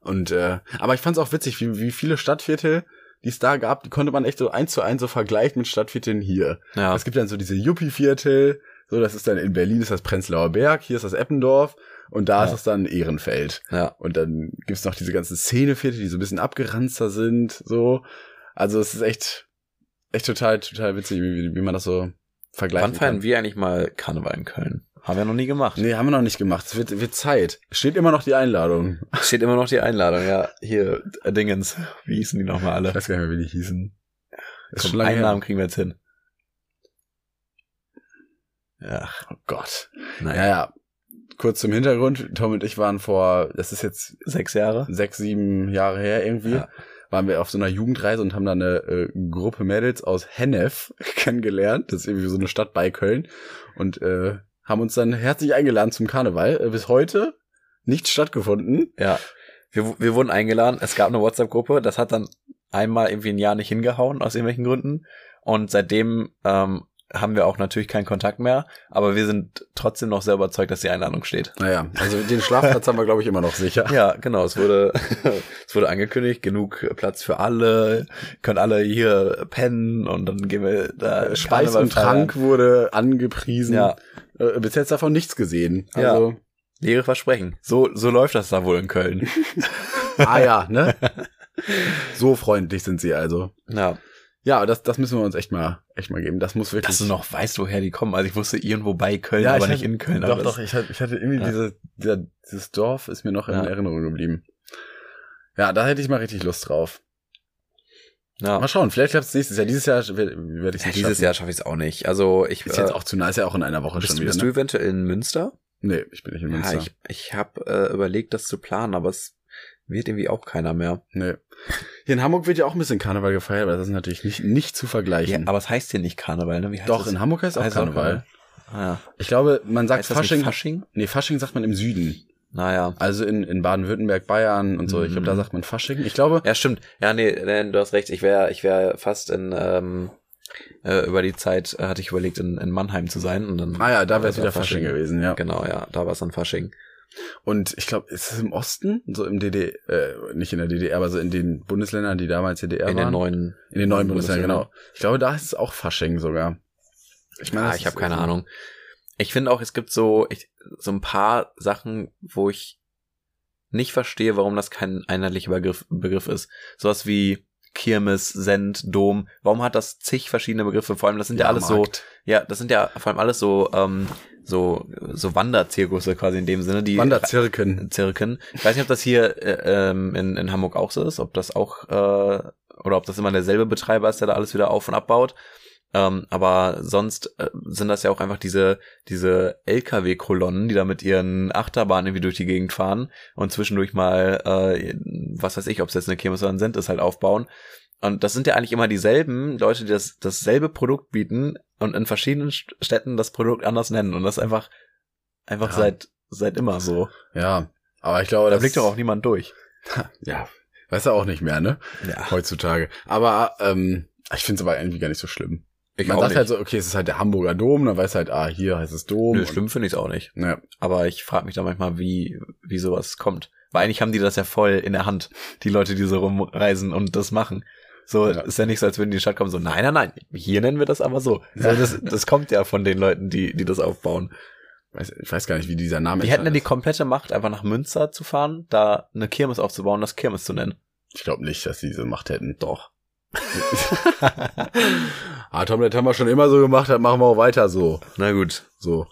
Und äh, aber ich fand es auch witzig, wie, wie viele Stadtviertel, die es da gab, die konnte man echt so eins zu eins so vergleichen mit Stadtvierteln hier. Ja. Es gibt dann so diese Yuppie-Viertel, so das ist dann in Berlin ist das Prenzlauer Berg, hier ist das Eppendorf und da Ja. ist es dann Ehrenfeld. Ja. Und dann gibt's noch diese ganzen Szeneviertel, die so ein bisschen abgeranzter sind, so. Also es ist echt, echt total, total witzig, wie, wie man das so vergleichen Wann feiern wir eigentlich mal Karneval in Köln? Haben wir noch nie gemacht. Nee, haben wir noch nicht gemacht. Es wird, wird Zeit. Steht immer noch die Einladung. Steht immer noch die Einladung, ja. Hier, äh, Dingens. Wie hießen die nochmal alle? Ich weiß gar nicht mehr, wie die hießen. Ist Komm, schon lange einen her. Namen kriegen wir jetzt hin. Ja, Oh Gott. naja. Ja, ja. Kurz zum Hintergrund. Tom und ich waren vor, das ist jetzt Sechs Jahre? sechs, sieben Jahre her irgendwie, Ja. Waren wir auf so einer Jugendreise und haben da eine äh, Gruppe Mädels aus Hennef kennengelernt. Das ist irgendwie so eine Stadt bei Köln. Und äh, haben uns dann herzlich eingeladen zum Karneval. Äh, bis heute nichts stattgefunden. Ja. Wir, wir wurden eingeladen. Es gab eine WhatsApp-Gruppe. Das hat dann einmal irgendwie ein Jahr nicht hingehauen, aus irgendwelchen Gründen. Und seitdem ähm, haben wir auch natürlich keinen Kontakt mehr. Aber wir sind trotzdem noch sehr überzeugt, dass die Einladung steht. Naja, also den Schlafplatz haben wir, glaube ich, immer noch sicher. Ja, genau. Es wurde, es wurde angekündigt, genug Platz für alle, können alle hier pennen und dann gehen wir da Speis Karneval und. Trank wurde angepriesen. Ja. Äh, bis jetzt davon nichts gesehen. Ja. Also, Leere Versprechen. So, so läuft das da wohl in Köln. ah ja, ne? So freundlich sind sie also. ja. Ja, das, das müssen wir uns echt mal, echt mal geben. Das muss wirklich. Dass du noch weißt, woher die kommen. Also ich wusste irgendwo bei Köln, Ja, aber ich nicht hatte- in Köln. Doch, doch, ich hatte, ich hatte irgendwie Ja. diese, dieser, dieses Dorf ist mir noch in Ja. Erinnerung geblieben. Ja, da hätte ich mal richtig Lust drauf. Ja. Mal schauen, vielleicht klappt es nächstes Jahr. Dieses Jahr werde werd ich Ja, nicht dieses schaffen. Jahr schaffe ich es auch nicht. Also ich Ist äh, jetzt auch zu nah, ist ja auch in einer Woche bist, schon wieder. bist ne? du eventuell in Münster? Nee, ich bin nicht in Münster. Ja, ich, ich habe äh, überlegt, das zu planen, aber es wird irgendwie auch keiner mehr. nee. Hier in Hamburg wird ja auch ein bisschen Karneval gefeiert, aber das ist natürlich nicht, nicht zu Ja, vergleichen. aber es heißt hier nicht Karneval, ne? Wie heißt Doch, das? in Hamburg heißt auch Heißt auch Karneval. Ah, ja. Ich glaube, man sagt Heißt Fasching. Fasching? Nee, Fasching sagt man im Süden. Naja. Also in, in Baden-Württemberg, Bayern und so. Ich glaube, da Mhm. sagt man Fasching. Ich glaube, Ja, stimmt. Ja, nee, nee du hast recht. Ich wäre ich wär fast in, ähm, äh, über die Zeit äh, hatte ich überlegt, in, in Mannheim zu sein. Und dann ah ja, da wäre es wieder Fasching gewesen, ja. Genau, ja, da war es dann Fasching. Und ich glaube, ist es im Osten? So im DDR, äh, nicht in der DDR, aber so in den Bundesländern, die damals DDR in waren. den neuen. in den neuen Bundesländern, Bundesländern. genau. Ich glaube, da ist es auch Fasching sogar. Ich das Ah, ich habe keine Ahnung. Ich finde auch, es gibt so, ich, so ein paar Sachen, wo ich nicht verstehe, warum das kein einheitlicher Begriff, Begriff ist. Sowas wie Kirmes, Send, Dom. Warum hat das zig verschiedene Begriffe? Vor allem, das sind ja, alles so, Jahrmarkt. ja, das sind ja vor allem alles so, ähm, so, so Wanderzirkusse quasi in dem Sinne, die Wanderzirken. Zirken. Ich weiß nicht, ob das hier äh, ähm, in, in Hamburg auch so ist, ob das auch äh, oder ob das immer derselbe Betreiber ist, der da alles wieder auf und abbaut. Ähm, aber sonst äh, sind das ja auch einfach diese diese LKW-Kolonnen, die da mit ihren Achterbahnen irgendwie durch die Gegend fahren und zwischendurch mal äh, was weiß ich, ob es jetzt eine Kirmes oder ein Send ist, halt aufbauen. Und das sind ja eigentlich immer dieselben Leute, die das dasselbe Produkt bieten und in verschiedenen St- Städten das Produkt anders nennen. Und das ist einfach einfach Ja. seit seit immer so. Ja. Aber ich glaube, Da blickt doch auch niemand durch. Ja. Weiß er auch nicht mehr, ne? Ja. Heutzutage. Aber ähm, ich finde es aber irgendwie gar nicht so schlimm. Ich Man sagt nicht. halt so, okay, es ist halt der Hamburger Dom, dann weiß halt, ah, hier heißt es Dom. Nö, schlimm finde ich es auch nicht. Ja. Aber ich frage mich da manchmal, wie, wie sowas kommt. Weil eigentlich haben die das ja voll in der Hand, die Leute, die so rumreisen und das machen. So, Ja. ist ja nicht so, als würden die in die Stadt kommen, so, nein, nein, nein, hier nennen wir das aber so. so das, das kommt ja von den Leuten, die, die das aufbauen. Weiß, ich weiß gar nicht, wie dieser Name Die hätten ja die ist. komplette Macht, einfach nach Münster zu fahren, da eine Kirmes aufzubauen, und das Kirmes zu nennen. Ich glaube nicht, dass die diese Macht hätten. Doch. Ah, Tom, das haben wir schon immer so gemacht, das machen wir auch weiter so. Na gut. So.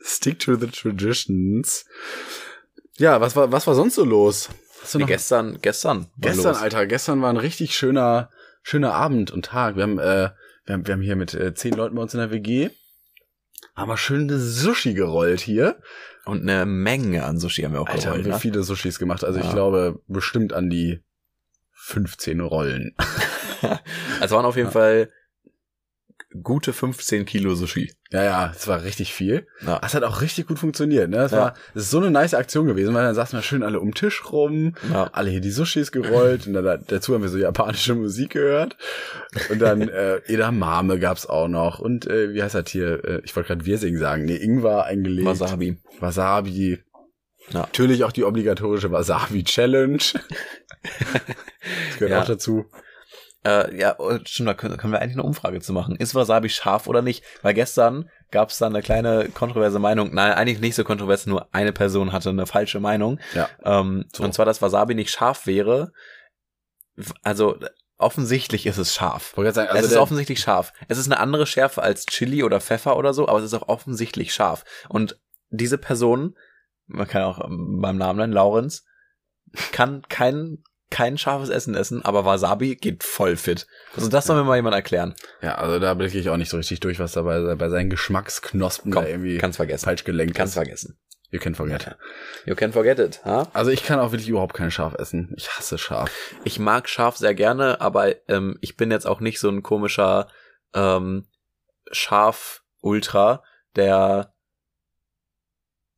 Stick to the traditions. Ja, was war, was war sonst so los? Nee, gestern, gestern. Gestern, los. Alter, gestern war ein richtig schöner, schöner Abend und Tag. Wir haben, äh, wir haben, wir haben hier mit äh, zehn Leuten bei uns in der WG, haben wir schön eine Sushi gerollt hier. Und eine Menge an Sushi haben wir auch Alter, haben gerollt, wir ne? viele Sushis gemacht. Also ich Ja. glaube, bestimmt an die 15 Rollen. Also waren auf jeden Ja. Fall gute 15 Kilo Sushi. Ja, ja, es war richtig viel. Ja. Das hat auch richtig gut funktioniert, ne? Es Ja. war, es ist so eine nice Aktion gewesen, weil dann saßen wir schön alle um den Tisch rum, Ja. alle hier die Sushis gerollt und dann, dazu haben wir so japanische Musik gehört. Und dann äh, Edamame gab's auch noch und äh, wie heißt das hier? Äh, ich wollte gerade Wirsing sagen. Nee, Ingwer eingelegt. Wasabi. Wasabi. Ja. Natürlich auch die obligatorische Wasabi-Challenge. das gehört Ja. auch dazu. Äh, ja, oh, stimmt, da können, können wir eigentlich eine Umfrage zu machen. Ist Wasabi scharf oder nicht? Weil gestern gab es da eine kleine kontroverse Meinung. Nein, eigentlich nicht so kontrovers, nur eine Person hatte eine falsche Meinung. Ja. Ähm, So. Und zwar, dass Wasabi nicht scharf wäre. Also offensichtlich ist es scharf. Sagen, also es ist offensichtlich scharf. Es ist eine andere Schärfe als Chili oder Pfeffer oder so, aber es ist auch offensichtlich scharf. Und diese Person, man kann auch ähm, beim Namen nennen, Laurenz, kann kein, kein scharfes Essen essen, aber Wasabi geht voll fit. Also das soll mir mal jemand erklären. Ja, also da blicke ich auch nicht so richtig durch, was da bei, seinen Geschmacksknospen Komm, da irgendwie kannst vergessen. falsch gelenkt Kannst ist. vergessen. You can forget. You can forget it, ha? Also ich kann auch wirklich überhaupt kein Schaf essen. Ich hasse Schaf. Ich mag scharf sehr gerne, aber ähm, ich bin jetzt auch nicht so ein komischer ähm, Schaf-Ultra, der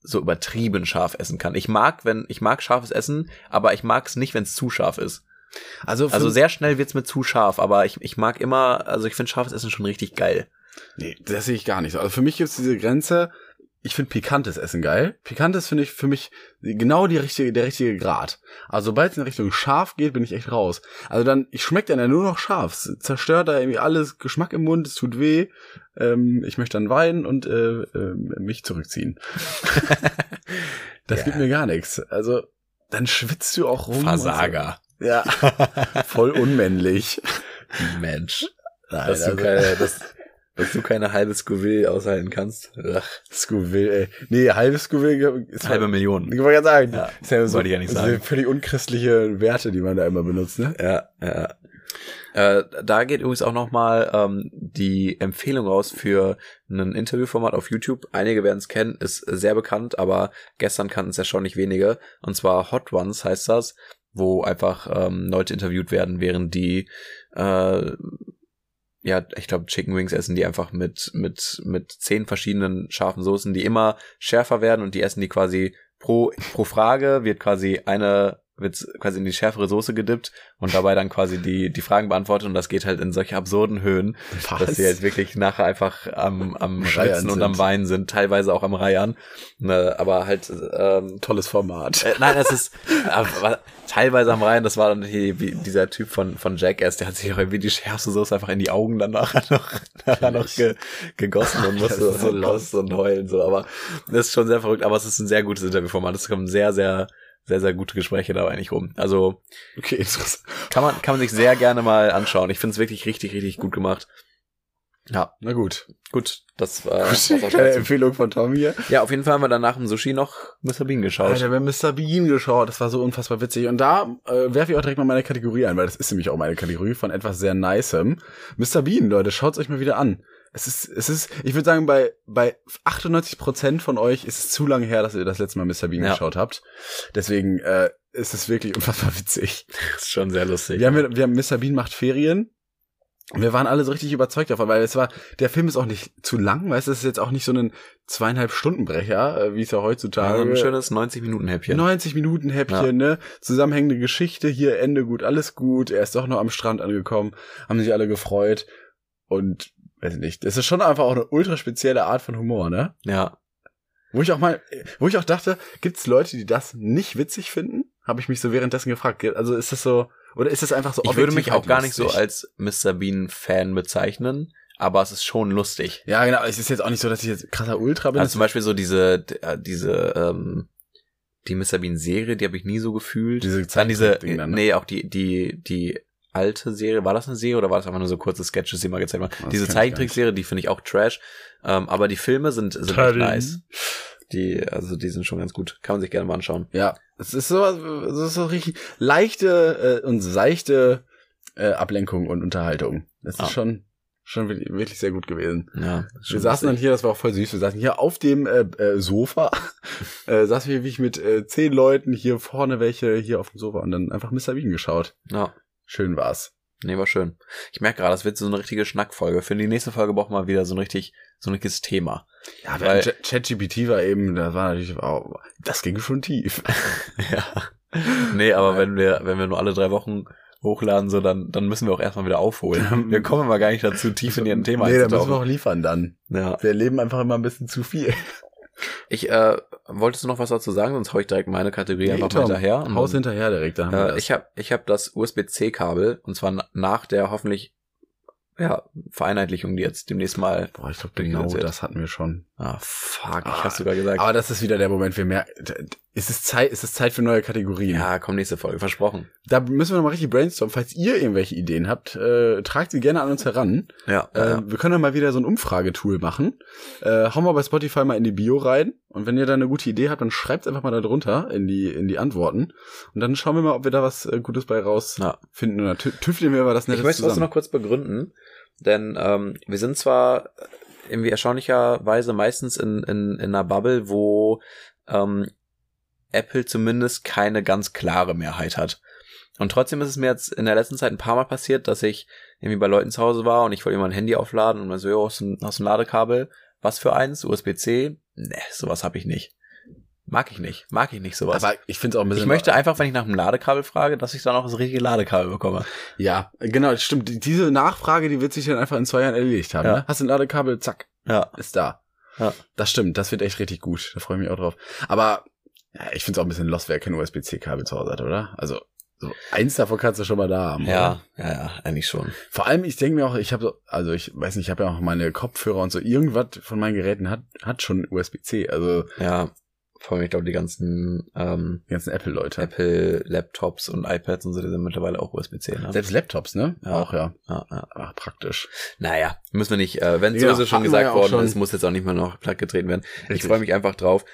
so übertrieben scharf essen kann. Ich mag, wenn ich mag scharfes Essen, aber ich mag es nicht, wenn es zu scharf ist. Also, Also sehr schnell wird's mir zu scharf, aber ich, ich mag immer, also ich finde scharfes Essen schon richtig geil. nee, das sehe ich gar nicht so. Also für mich gibt's diese Grenze. Ich finde pikantes Essen geil. Pikantes finde ich für mich genau die richtige, der richtige Grad. Also sobald es in Richtung scharf geht, bin ich echt raus. Also dann, ich schmecke dann ja nur noch scharf. Es zerstört da irgendwie alles Geschmack im Mund, es tut weh. Ähm, ich möchte dann weinen und äh, äh, mich zurückziehen. das Ja. gibt mir gar nichts. Also dann schwitzt du auch rum. Versager. So. Ja, voll unmännlich. Mensch. Nein, Dass du also- keine, dass, dass du keine halbe Scoville aushalten kannst. Ach, Scoville, ey. Nee, halbes Scoville ist halbe Million. Ich wollte gerade sagen, Ja, ist ja so, wollte ich ja nicht sagen. sind völlig unchristliche Werte, die man da immer benutzt, ne? Ja, ja. Äh, da geht übrigens auch nochmal ähm, die Empfehlung raus für ein Interviewformat auf YouTube. Einige werden es kennen, ist sehr bekannt, aber gestern kannten es erstaunlich wenige. Und zwar Hot Ones heißt das, wo einfach ähm, Leute interviewt werden, während die äh, ja, ich glaube, Chicken Wings essen die einfach mit, mit, mit zehn verschiedenen scharfen Soßen, die immer schärfer werden und die essen die quasi pro, pro Frage wird quasi eine, wird quasi in die schärfere Soße gedippt und dabei dann quasi die, die Fragen beantwortet und das geht halt in solche absurden Höhen, dass sie halt wirklich nachher einfach am, am Schwitzen und am Weinen sind, teilweise auch am Reiern, ne, aber halt, ähm, Tolles Format. äh, nein, es ist aber teilweise am Reihen, das war dann hier, wie dieser Typ von, von Jackass, der hat sich auch irgendwie die schärfste Soße einfach in die Augen dann nachher noch, nachher noch ge, gegossen und musste Das so kosten und heulen, so, aber das ist schon sehr verrückt, aber es ist ein sehr gutes Interviewformat, es kommen sehr, sehr, sehr, sehr gute Gespräche dabei nicht rum. Also, Okay, interessant. kann man, kann man sich sehr gerne mal anschauen. Ich finde es wirklich richtig, richtig gut gemacht. Ja, Na gut. gut, das war, dazu. Empfehlung von Tom hier. Ja, auf jeden Fall haben wir dann nach dem Sushi noch Mr. Bean geschaut. Alter, wir haben Mr. Bean geschaut, das war so unfassbar witzig. Und da äh, werfe ich auch direkt mal meine Kategorie ein, weil das ist nämlich auch meine Kategorie von etwas sehr Nicem. Mr. Bean, Leute, schaut's euch mal wieder an. Es ist, es ist, ich würde sagen, bei, bei 98% von euch ist es zu lange her, dass ihr das letzte Mal Mr. Bean Ja. geschaut habt. Deswegen äh, ist es wirklich unfassbar witzig. Das ist schon sehr lustig. Wir haben, wir haben Mr. Bean macht Ferien. Und Wir waren alle so richtig überzeugt davon, weil es war, der Film ist auch nicht zu lang, weißt du, es ist jetzt auch nicht so ein zweieinhalb Stunden Brecher, äh, wie es ja heutzutage. Also ein schönes 90-Minuten-Häppchen. 90 Minuten Häppchen, Ja. ne? Zusammenhängende Geschichte, hier Ende gut, alles gut. Er ist doch noch am Strand angekommen, haben sich alle gefreut. und weiß nicht, das ist schon einfach auch eine ultra spezielle Art von Humor, ne? Ja. Wo ich auch mal, wo ich auch dachte, gibt's Leute, die das nicht witzig finden? Habe ich mich so währenddessen gefragt. Also ist das so, oder ist das einfach so Ich würde mich auch gar nicht so lustig? als Mr. Bean-Fan bezeichnen, aber es ist schon lustig. Ja, genau. Es ist jetzt auch nicht so, dass ich jetzt krasser Ultra bin. Also zum Beispiel so diese, äh, diese, ähm, die Mr. Bean-Serie, die habe ich nie so gefühlt. Diese Dann diese, dann, ne? nee, auch die, die, die alte Serie, war das eine Serie oder war das einfach nur so kurze Sketches, die mal gezeigt waren? Das diese Zeichentrickserie, die finde ich auch trash, ähm, aber die Filme sind, sind echt nice. Die, also die sind schon ganz gut. Kann man sich gerne mal anschauen. Ja, es ist so, es ist so richtig leichte äh, und seichte äh, Ablenkung und Unterhaltung. Das Ah. ist schon schon wirklich, wirklich sehr gut gewesen. Ja, Wir saßen dann hier, das war auch voll süß, wir saßen hier auf dem äh, äh, Sofa, äh, saßen wir wie ich mit äh, zehn Leuten hier vorne welche hier auf dem Sofa und dann einfach Mr. Bean geschaut. Ja, Schön war's. nee, war schön. Ich merke gerade, das wird so eine richtige Schnackfolge. Für die nächste Folge brauchen wir mal wieder so ein richtig, so ein richtiges Thema. Ja, Weil- ChatGPT war eben, das war natürlich, oh, das ging schon tief. ja. Nee, aber wenn wir, wenn wir nur alle drei Wochen hochladen, so, dann, dann müssen wir auch erstmal wieder aufholen. Wir kommen mal gar nicht dazu, tief in ihren Thema nee, da müssen wir auch liefern dann. Ja. Wir erleben einfach immer ein bisschen zu viel. Ich, äh, wolltest du noch was dazu sagen? Sonst hau ich direkt meine Kategorie einfach mal Tom, hinterher. Haus hinterher direkt, da haben wir Äh, das. ich habe ich hab das USB-C-Kabel und zwar na- nach der hoffentlich ja, Vereinheitlichung, die jetzt demnächst mal. Boah, ich glaube, Genau das. das hatten wir schon. Ah, fuck, ich Ah, hab's sogar gesagt. Aber das ist wieder der Moment, wir merken, ist es Zeit, ist es Zeit für neue Kategorien. ja, komm, nächste Folge, versprochen. Da müssen wir noch mal richtig brainstormen. Falls ihr irgendwelche Ideen habt, äh, tragt sie gerne an uns heran. Ja, Äh, ja. Wir können dann mal wieder so ein Umfragetool machen. Äh, hauen wir bei Spotify mal in die Bio rein. Und wenn ihr da eine gute Idee habt, dann schreibt einfach mal da drunter in die, in die Antworten. Und dann schauen wir mal, ob wir da was äh, Gutes bei raus Ja. Oder tü tüfteln wir mal das Nettes Ich möchte das zusammen. noch kurz begründen, denn ähm, wir sind zwar irgendwie erstaunlicherweise meistens in, in, in einer Bubble, wo ähm, Apple zumindest keine ganz klare Mehrheit hat. Und trotzdem ist es mir jetzt in der letzten Zeit ein paar Mal passiert, dass ich irgendwie bei Leuten zu Hause war und ich wollte immer ein Handy aufladen und man so, jo, hast du ein, hast du ein Ladekabel? Was für eins? USB-C? Ne, sowas habe ich nicht. Mag ich nicht. Mag ich nicht sowas. Aber ich finde es auch ein bisschen. ich möchte einfach, wenn ich nach einem Ladekabel frage, dass ich dann auch das richtige Ladekabel bekomme. Ja, genau, das stimmt. Die- Diese Nachfrage, die wird sich dann einfach in zwei Jahren erledigt haben. Ja. Ne? Hast du ein Ladekabel, zack, Ja. ist da. Ja. Das stimmt, das wird echt richtig gut. Da freue ich mich auch drauf. Aber ja, ich finde es auch ein bisschen lost, wer kein USB-C-Kabel zu Hause hat, oder? Also so eins davon kannst du schon mal da haben. Ja, Oder? ja, ja, eigentlich schon. Vor allem, ich denke mir auch, ich habe so, also ich weiß nicht, ich habe ja auch meine Kopfhörer und so. Irgendwas von meinen Geräten hat hat schon USB-C. Also Ja, vor allem, ich glaube, die ganzen ähm, die ganzen Apple-Leute. Apple-Laptops und iPads und so, die sind mittlerweile auch USB-C. Ne? Selbst Laptops, ne? Ja. Auch ja. Ja, ja. Ach, praktisch. Naja, müssen wir nicht, äh, wenn Ja, sowieso schon hatten wir gesagt ja worden schon. ist, muss jetzt auch nicht mehr noch platt getreten werden. Ich Richtig. freue mich einfach drauf.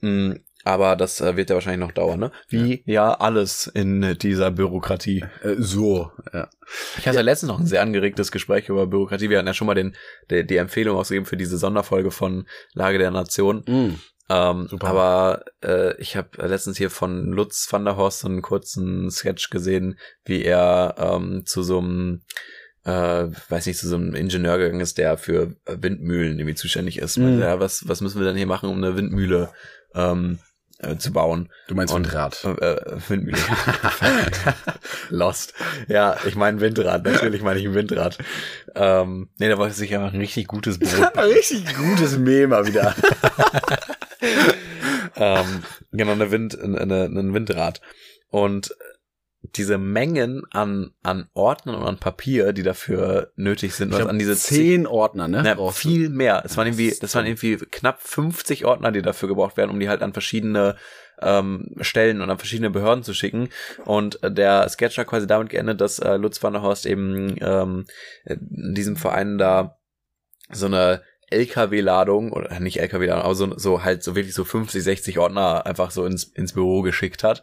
Mm, aber das äh, wird ja wahrscheinlich noch dauern, ne? Wie ja alles in dieser Bürokratie. Äh, so, ja. Ich hatte letztens noch ein sehr angeregtes Gespräch über Bürokratie. Wir hatten ja schon mal den, die, die Empfehlung ausgegeben für diese Sonderfolge von Lage der Nation. Mm. Ähm, Super. aber äh, ich habe letztens hier von Lutz van der Horst so einen kurzen Sketch gesehen, wie er ähm, zu so einem, äh, weiß nicht, zu so einem Ingenieur gegangen ist, der für Windmühlen irgendwie zuständig ist. Meinte, Ja, was, was müssen wir denn hier machen, um eine Windmühle ähm, äh, zu bauen? Du meinst Und- Windrad. Äh, äh, Windmühle. Lost. Ja, ich meine Windrad. Natürlich meine ich ein Windrad. Ähm, nee, da wollte sich einfach ein richtig gutes Brot Ein richtig gutes Meme mal wieder. ähm, genau, eine Wind, eine, ein Windrad. Und diese Mengen an, an Ordnern und an Papier, die dafür nötig sind, Ich was glaub, an diese zehn Ordner, ne? Na, viel mehr. Es waren Das irgendwie, das waren irgendwie knapp 50 Ordner, die dafür gebraucht werden, um die halt an verschiedene ähm, Stellen und an verschiedene Behörden zu schicken. Und äh, der Sketch hat quasi damit geendet, dass äh, Lutz van der Horst eben ähm, in diesem Verein da so eine LKW-Ladung oder nicht LKW-Ladung, aber so, so halt so wirklich so 50, 60 Ordner einfach so ins, ins Büro geschickt hat.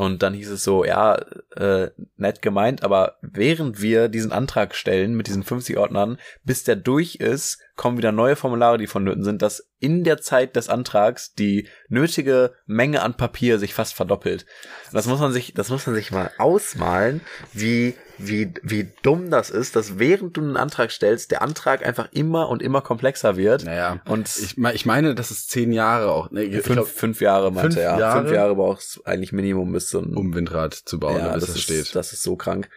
Und dann hieß es so, ja, äh, nett gemeint, aber während wir diesen Antrag stellen mit diesen 50 Ordnern, bis der durch ist, kommen wieder neue Formulare, die vonnöten sind, dass in der Zeit des Antrags die nötige Menge an Papier sich fast verdoppelt. Das muss man sich, das muss man sich mal ausmalen, wie, wie, wie dumm das ist, dass während du einen Antrag stellst, der Antrag einfach immer und immer komplexer wird. Naja. Und Ich, ich meine, das ist zehn Jahre auch. Ne, ich fünf, glaub, fünf Jahre meinte fünf er. Jahre? Fünf Jahre brauchst du eigentlich Minimum bis zum um Windrad zu bauen, ja, bis das, das, ist, steht. das ist so krank.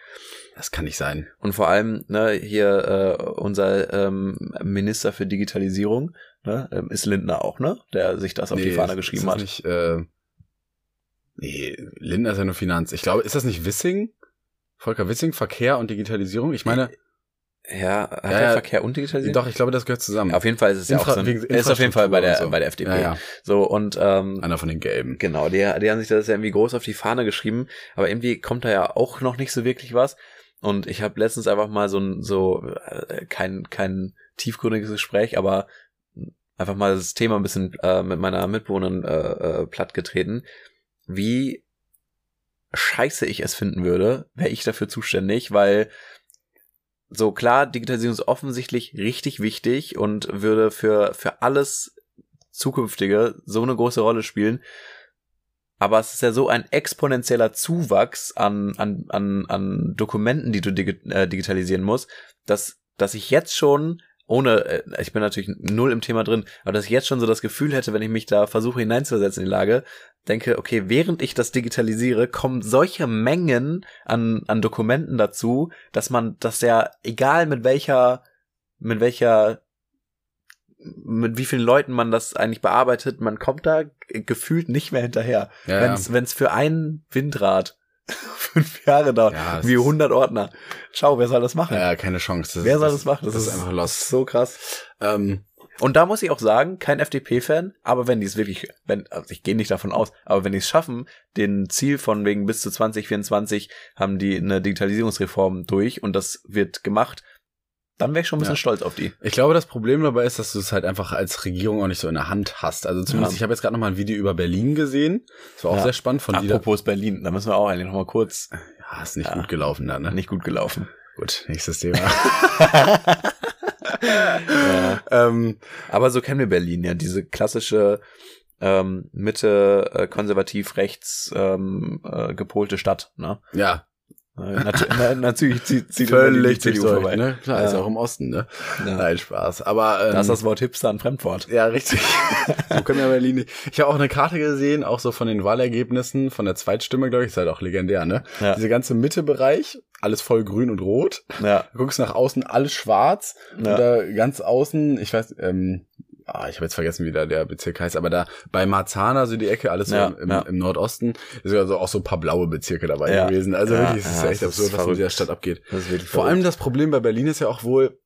Das kann nicht sein. Und vor allem, ne, hier äh, unser ähm, Minister für Digitalisierung, ne, ähm, ist Lindner auch, ne? Der sich das auf die Fahne ist- geschrieben ist das hat. Nicht, äh, nee, Lindner ist ja nur Finanz. Ich glaube, ist das nicht Wissing? Volker Wissing, Verkehr und Digitalisierung? Ich meine, Ja, hat Ja, der ja. Verkehr und Digitalisierung? doch, ich glaube, das gehört zusammen. Auf jeden Fall ist es ja Infra- auch so ein, ist auf jeden Fall bei der, so. bei der FDP. Ja, ja. So, und ähm, Einer von den Gelben. Genau, die, die haben sich das ja irgendwie groß auf die Fahne geschrieben, aber irgendwie kommt da ja auch noch nicht so wirklich was. Und ich habe letztens einfach mal so ein so äh, kein kein tiefgründiges Gespräch, aber einfach mal das Thema ein bisschen äh, mit meiner Mitbewohnerin äh, äh, plattgetreten, wie scheiße ich es finden würde, wäre ich dafür zuständig, weil so klar, Digitalisierung ist offensichtlich richtig wichtig und würde für für alles zukünftige so eine große Rolle spielen. Aber es ist ja so ein exponentieller Zuwachs an, an, an, an Dokumenten, die du digi äh, digitalisieren musst, dass, dass ich jetzt schon, ohne, äh, ich bin natürlich null im Thema drin, aber dass ich jetzt schon so das Gefühl hätte, wenn ich mich da versuche hineinzusetzen in die Lage, denke, okay, während ich das digitalisiere, kommen solche Mengen an, an Dokumenten dazu, dass man das ja, egal mit welcher, mit welcher mit wie vielen Leuten man das eigentlich bearbeitet, man kommt da gefühlt nicht mehr hinterher. Ja, wenn's, wenn's für ein Windrad fünf Jahre dauert, Ja, das wie ist- 100 Ordner. Ciao, wer soll das machen? ja, keine Chance. Das, wer soll das machen? Das, ist einfach lost. so krass. Ähm, Und da muss ich auch sagen, kein FDP-Fan, aber wenn die es wirklich, wenn, also ich gehe nicht davon aus, aber wenn die es schaffen, den Ziel von wegen bis zu 2024 haben die eine Digitalisierungsreform durch und das wird gemacht, dann wäre ich schon ein bisschen Ja. stolz auf die. Ich glaube, das Problem dabei ist, dass du es halt einfach als Regierung auch nicht so in der Hand hast. Also zumindest, Ja. ich habe jetzt gerade noch mal ein Video über Berlin gesehen. Das war auch Ja. sehr spannend von Dieter. Apropos Berlin, da müssen wir auch eigentlich noch mal kurz, Ja, ist nicht gut gelaufen da, ne? nicht gut gelaufen. Gut, nächstes Thema. Ähm, Aber so kennen wir Berlin ja, diese klassische ähm, Mitte äh, konservativ rechts ähm, äh, gepolte Stadt. Ne? ja, nat na, natürlich zieht, zieht immer die völlig CDU vorbei. ne? Klar, ist Ja. auch im Osten, ne? Ja. Nein, Spaß. Aber ähm, Da ist das Wort Hipster ein Fremdwort. Ja, richtig. so können wir Berlin nicht. Ich habe auch eine Karte gesehen, auch so von den Wahlergebnissen, von der Zweitstimme, glaube ich, ist halt auch legendär, ne? Ja. Diese ganze Mittebereich, alles voll grün und rot. Ja, Du guckst nach außen, alles schwarz. Ja. Und da ganz außen, ich weiß, ähm, ah, ich habe jetzt vergessen, wie da der Bezirk heißt, aber da bei Marzahn, so die Ecke, alles so Ja, im, im, ja. im Nordosten, ist also auch so ein paar blaue Bezirke dabei Ja. gewesen. Also wirklich, es ist ja, echt absurd, ist was in dieser Stadt abgeht. Vor allem das Problem bei Berlin ist ja auch wohl,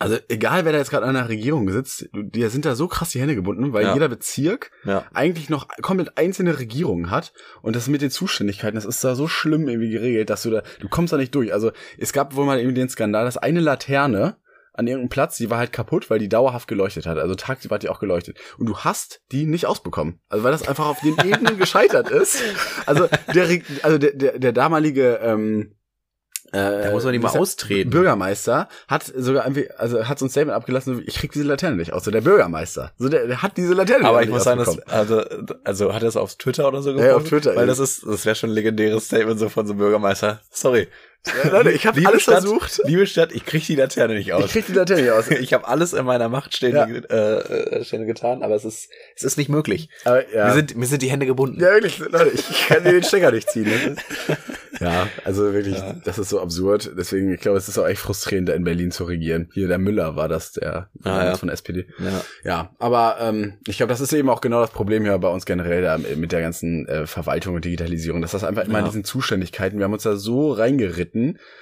also egal wer da jetzt gerade an der Regierung sitzt, die sind da so krass die Hände gebunden, weil Ja. jeder Bezirk ja. eigentlich noch komplett einzelne Regierungen hat und das mit den Zuständigkeiten, das ist da so schlimm irgendwie geregelt, dass du da, du kommst da nicht durch. Also es gab wohl mal irgendwie den Skandal, dass eine Laterne an irgendeinem Platz, die war halt kaputt, weil die dauerhaft geleuchtet hat. Also tagsüber hat die auch geleuchtet. Und du hast die nicht ausbekommen. Also weil das einfach auf den Ebenen gescheitert ist. Also der, also der, der, der damalige ähm, äh, Da muss man die mal austreten. Bürgermeister hat sogar irgendwie, also hat so ein Statement abgelassen, ich krieg diese Laterne nicht aus. So der Bürgermeister. So der, der hat diese Laterne Aber nicht ich muss sagen, das, also, also hat er es auf Twitter oder so Ja, auf Twitter, Weil ja. das ist, das wäre schon ein legendäres Statement so von so einem Bürgermeister. Sorry. Ja, Leute, ich habe alles Stadt, versucht. Liebe Stadt, ich krieg die Laterne nicht aus. Ich krieg die Laterne nicht aus. Ich habe alles in meiner Macht stehende, Ja. äh, äh, stehende getan, aber es ist, es ist nicht möglich. Aber, ja. Mir, sind, mir sind die Hände gebunden. ja, wirklich, Leute, ich kann dir den Stecker nicht ziehen. Ne? Ja, also wirklich, Ja. das ist so absurd. Deswegen, ich glaube, es ist auch echt frustrierend, da in Berlin zu regieren. Hier, der Müller war das, der Ah, ja. von der SPD. Ja. Ja, aber ähm, ich glaube, das ist eben auch genau das Problem hier bei uns generell da mit der ganzen äh, Verwaltung und Digitalisierung, dass das einfach immer in diesen Zuständigkeiten, wir haben uns da so reingeritten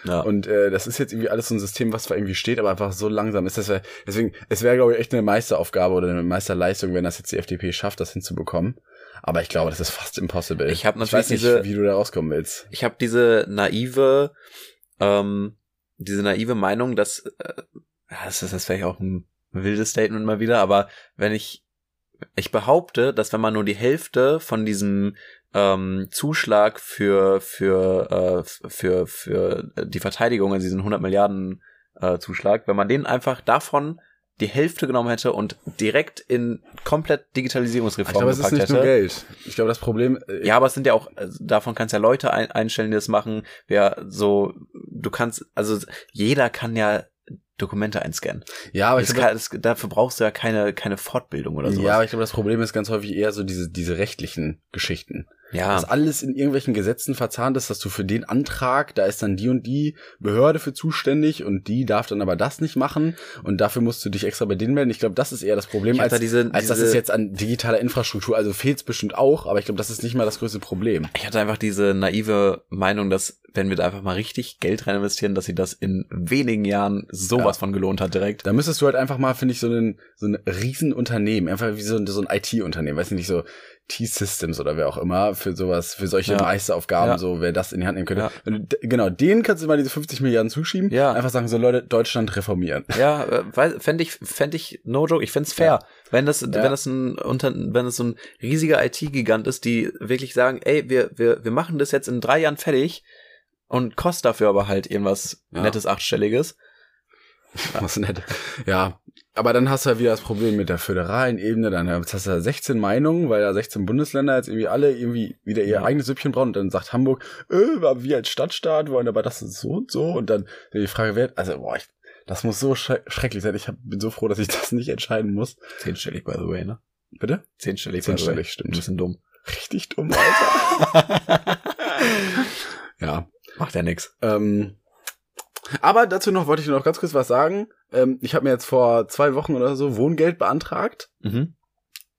Ja. und äh, das ist jetzt irgendwie alles so ein System, was zwar irgendwie steht, aber einfach so langsam ist. Das wär, deswegen, es wäre, glaube ich, echt eine Meisteraufgabe oder eine Meisterleistung, wenn das jetzt die FDP schafft, das hinzubekommen. Aber ich glaube, das ist fast impossible. Ich hab weiß natürlich nicht, diese- wie du da rauskommen willst. ich habe diese naive, ähm, diese naive Meinung, dass äh, das ist das vielleicht auch ein wildes Statement mal wieder, aber wenn ich ich behaupte, dass wenn man nur die Hälfte von diesem ähm, Zuschlag für für äh, für für die Verteidigung, also diesen 100 Milliarden äh, Zuschlag, wenn man den einfach davon die Hälfte genommen hätte und direkt in komplett Ich Digitalisierungsreform glaube, es ist gepackt nicht hätte. nur Geld. Ich glaube, das Problem. äh, Ja, aber es sind ja auch, also davon kannst ja Leute ein, einstellen, die das machen. Ja, so, du kannst, also jeder kann ja Dokumente einscannen. ja, aber ich glaube, das, dafür brauchst du ja keine, keine Fortbildung oder sowas. ja, aber ich glaube, das Problem ist ganz häufig eher so diese diese rechtlichen Geschichten. Ja. dass alles in irgendwelchen Gesetzen verzahnt ist, dass du für den Antrag, da ist dann die und die Behörde für zuständig und die darf dann aber das nicht machen und dafür musst du dich extra bei denen melden. Ich glaube, das ist eher das Problem, als, da diese- als diese- es jetzt an digitaler Infrastruktur, also fehlt es bestimmt auch, aber ich glaube, das ist nicht mal das größte Problem. Ich hatte einfach diese naive Meinung, dass wenn wir da einfach mal richtig Geld rein investieren, dass sie das in wenigen Jahren sowas Ja. von gelohnt hat direkt. Da müsstest du halt einfach mal, finde ich, so ein, so ein Riesenunternehmen, einfach wie so ein, so ein IT-Unternehmen, weiß nicht, so T-Systems oder wer auch immer, für sowas, für solche Ja. Meisteraufgaben, Ja. so wer das in die Hand nehmen könnte. Ja. Du, genau, denen kannst du mal diese 50 Milliarden zuschieben, Ja. einfach sagen, so Leute, Deutschland reformieren. Ja, äh, weil- fänd ich, fänd ich, no joke, ich fänd's fair. Wenn das, wenn das ein, unter, wenn es so ein riesiger IT-Gigant ist, die wirklich sagen, ey, wir, wir, wir machen das jetzt in drei Jahren fertig und kostet dafür aber halt irgendwas nettes Achtstelliges. Was nett. Ja, aber dann hast du ja wieder das Problem mit der föderalen Ebene, dann hast du ja 16 Meinungen, weil ja 16 Bundesländer jetzt irgendwie alle irgendwie wieder ihr eigenes Süppchen brauchen und dann sagt Hamburg, äh, wir als Stadtstaat wollen aber das ist so und so und dann die Frage wird, also boah, ich, das muss so schre schrecklich sein. Ich hab, bin so froh, dass ich das nicht entscheiden muss. Zehnstellig, by the way, ne? Bitte? Zehnstellig, Zehnstellig, by the way. stimmt. Ein bisschen dumm. Richtig dumm, Alter. ja. Macht ja nix. Ähm, aber dazu noch wollte ich noch ganz kurz was sagen. Ähm, ich habe mir jetzt vor zwei Wochen oder so Wohngeld beantragt. Mhm.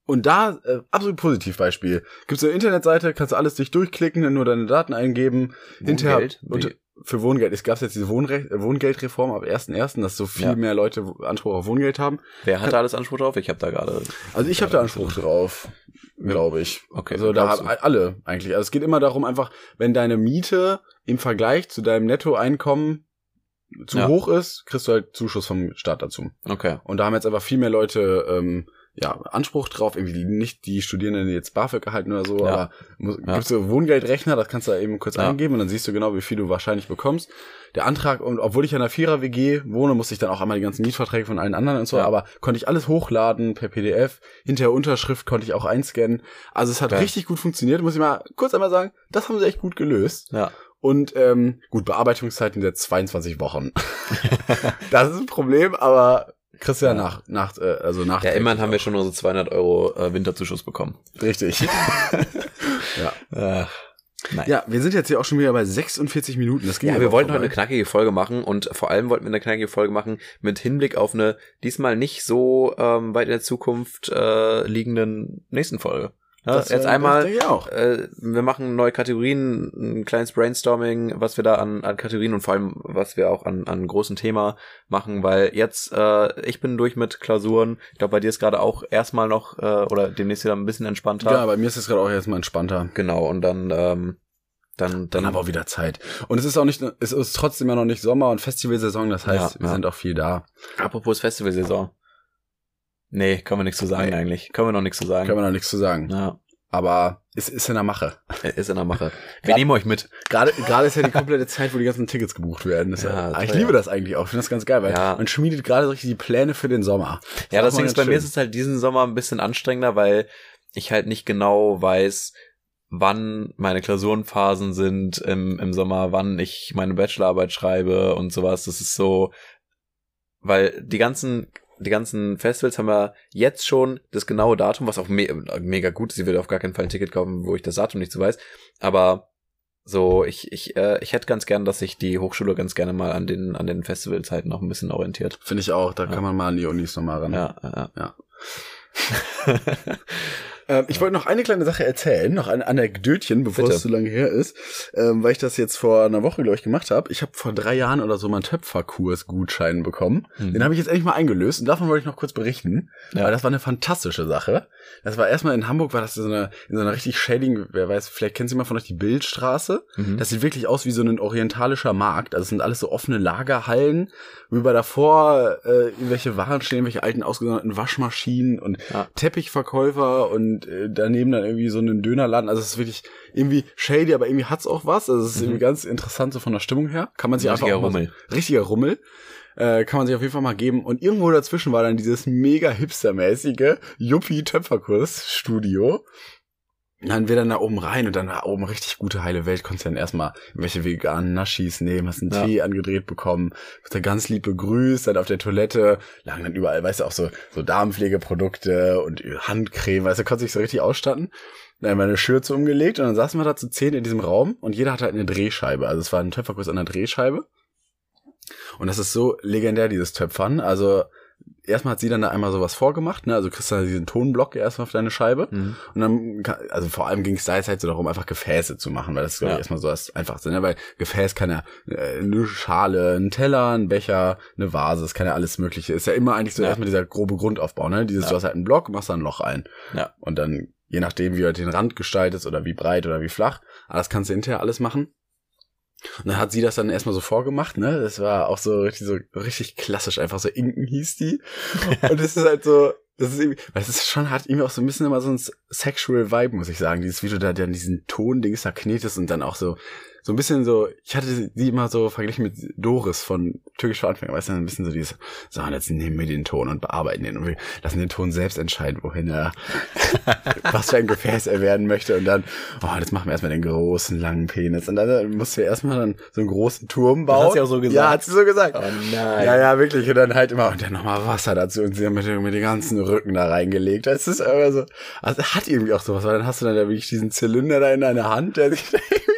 Und da, äh, absolut Positivbeispiel. Gibt's eine Internetseite, kannst du alles dich durchklicken, nur deine Daten eingeben. Hinterher Wohngeld? Wie? für Wohngeld. Es gab jetzt diese Wohnre Wohngeldreform ab 1.1., dass so viel Ja. mehr Leute Anspruch auf Wohngeld haben. Wer hat da alles Anspruch drauf? Ich habe da gerade. Also ich habe da Anspruch drauf, glaube ich. Okay, Also da haben alle eigentlich. Also es geht immer darum, einfach, wenn deine Miete im Vergleich zu deinem Nettoeinkommen zu Ja. hoch ist, kriegst du halt Zuschuss vom Staat dazu. Okay. Und da haben jetzt einfach viel mehr Leute ähm, ja, Anspruch drauf, irgendwie nicht die Studierenden, die jetzt BAföG erhalten oder so, Ja. aber muss, Ja. gibst du Wohngeldrechner, das kannst du da eben kurz Ja. eingeben und dann siehst du genau, wie viel du wahrscheinlich bekommst. Der Antrag, und obwohl ich in einer Vierer-WG wohne, musste ich dann auch einmal die ganzen Mietverträge von allen anderen und so, aber konnte ich alles hochladen per PDF, hinterher Unterschrift konnte ich auch einscannen. Also es hat richtig gut funktioniert, muss ich mal kurz einmal sagen, das haben sie echt gut gelöst. Ja. Und ähm, gut, Bearbeitungszeiten sind 22 Wochen. das ist ein Problem, aber kriegst ja, Ja. nach, nach, äh, also nach. Ja, immerhin haben wir schon unsere 200 Euro äh, Winterzuschuss bekommen. Richtig. ja. Ach, nein. ja, wir sind jetzt hier auch schon wieder bei 46 Minuten. Das ging Ja, wir wollten heute vorbei. eine knackige Folge machen und vor allem wollten wir eine knackige Folge machen mit Hinblick auf eine diesmal nicht so ähm, weit in der Zukunft äh, liegenden nächsten Folge. Ja, Das, jetzt einmal, äh, wir machen neue Kategorien, ein kleines Brainstorming, was wir da an, an Kategorien und vor allem, was wir auch an, an großen Thema machen, weil jetzt, äh, ich bin durch mit Klausuren. Ich glaube, bei dir ist gerade auch erstmal noch, äh, oder demnächst wieder ein bisschen entspannter. Ja, bei mir ist es gerade auch erstmal entspannter. Genau, und dann, ähm, dann, Dann wir auch wieder Zeit. Und es ist auch nicht, es ist trotzdem ja noch nicht Sommer und Festivalsaison, das heißt, Ja, wir ja. sind auch viel da. Apropos Festivalsaison. Nee, können wir nichts zu sagen Nee. eigentlich. Können wir noch nichts zu sagen. Können wir noch nichts zu sagen. ja, Aber es ist in der Mache. ist in der Mache. Wir Grad- nehmen euch mit. Gerade, gerade ist ja die komplette Zeit, wo die ganzen Tickets gebucht werden. Ja, ja, ich toll, liebe ja. das eigentlich auch. Ich finde das ganz geil, weil Ja. man schmiedet gerade so richtig die Pläne für den Sommer. Ja, Das das Ding ist bei ganz mir schön. ist es halt diesen Sommer ein bisschen anstrengender, weil ich halt nicht genau weiß, wann meine Klausurenphasen sind im, im Sommer, wann ich meine Bachelorarbeit schreibe und sowas. Das ist so, weil die ganzen die ganzen Festivals haben ja jetzt schon das genaue Datum, was auch me mega gut ist. Ich will auf gar keinen Fall ein Ticket kaufen, wo ich das Datum nicht so weiß. Aber so, ich, ich, äh, ich hätte ganz gern, dass sich die Hochschule ganz gerne mal an den, an den Festivalzeiten noch ein bisschen orientiert. Finde ich auch. Da Ja. kann man mal an die Unis nochmal ran. Ja, ja. Ja. Ähm, ich wollte noch eine kleine Sache erzählen, noch ein Anekdötchen, bevor Bitte. es zu lange her ist, ähm, weil ich das jetzt vor einer Woche, glaube ich, gemacht habe. Ich habe vor drei Jahren oder so mal einen Töpferkurs-Gutschein bekommen. Mhm. Den habe ich jetzt endlich mal eingelöst und davon wollte ich noch kurz berichten, Ja. weil das war eine fantastische Sache. Das war erstmal in Hamburg, war das so eine, in so einer richtig shading, wer weiß, vielleicht kennen Sie mal von euch die Bildstraße. Mhm. Das sieht wirklich aus wie so ein orientalischer Markt. Also es sind alles so offene Lagerhallen, über davor äh, irgendwelche Waren stehen, irgendwelche alten ausgesonderten Waschmaschinen und Ja. Teppichverkäufer und äh, daneben dann irgendwie so einen Dönerladen. Also es ist wirklich irgendwie shady, aber irgendwie hat's auch was. Also es ist Mhm. irgendwie ganz interessant so von der Stimmung her. Kann man sich Richtiger einfach Rummel. richtiger Rummel. Äh, kann man sich auf jeden Fall mal geben. Und irgendwo dazwischen war dann dieses mega hipstermäßige Yuppie-Töpferkurs-Studio. Und dann wir dann da oben rein und dann war oben richtig gute heile Welt. Konntest dann erstmal irgendwelche veganen Naschis nehmen, hast einen Ja. Tee angedreht bekommen, hast da ganz lieb begrüßt, dann auf der Toilette lagen dann überall, weißt du, auch so, so Darmpflegeprodukte und Handcreme, weißt du, konntest dich so richtig ausstatten. dann haben wir eine Schürze umgelegt und dann saßen wir da zu zehn in diesem Raum und jeder hatte halt eine Drehscheibe. Also es war ein Töpferkurs an der Drehscheibe. Und das ist so legendär, dieses Töpfern. Also erstmal hat sie dann da einmal sowas vorgemacht, ne? Also kriegst du dann diesen Tonblock erstmal auf deine Scheibe. Mhm. Und dann, also vor allem ging es da jetzt halt so darum, einfach Gefäße zu machen, weil das ist, glaube ich, Ja. erstmal so das Einfachste, ne? Weil Gefäß kann ja äh, eine Schale, ein Teller, ein Becher, eine Vase, das kann ja alles mögliche. Ist ja immer eigentlich so Ja. erstmal dieser grobe Grundaufbau, ne? Dieses, Ja. du hast halt einen Block, machst da ein Loch ein. Ja. Und dann, je nachdem, wie du halt den Rand gestaltest oder wie breit oder wie flach, aber das kannst du hinterher alles machen. Und dann hat sie das dann erstmal so vorgemacht, ne? Das war auch so richtig, so richtig klassisch, einfach so Inken hieß die. Und das ist halt so, das ist irgendwie, weil es ist schon, hat irgendwie auch so ein bisschen immer so ein sexual Vibe, muss ich sagen. Dieses, wie du da dann diesen Ton-Dings da knetest und dann auch so, so ein bisschen so, ich hatte sie immer so verglichen mit Doris von Türkisch für Anfänger, weißt du, ein bisschen so dieses, so, und jetzt nehmen wir den Ton und bearbeiten den und wir lassen den Ton selbst entscheiden, wohin er, was für ein Gefäß er werden möchte und dann, oh, jetzt machen wir erstmal den großen, langen Penis und dann, musst du erstmal dann so einen großen Turm bauen. hat sie auch so gesagt? Ja, hat sie so gesagt. Oh nein. Ja, ja, wirklich. Und dann halt immer, und dann nochmal Wasser dazu und sie haben mit, mit den ganzen Rücken da reingelegt. Das ist aber so, also hat irgendwie auch sowas, weil dann hast du dann da wirklich diesen Zylinder da in deiner Hand, der sich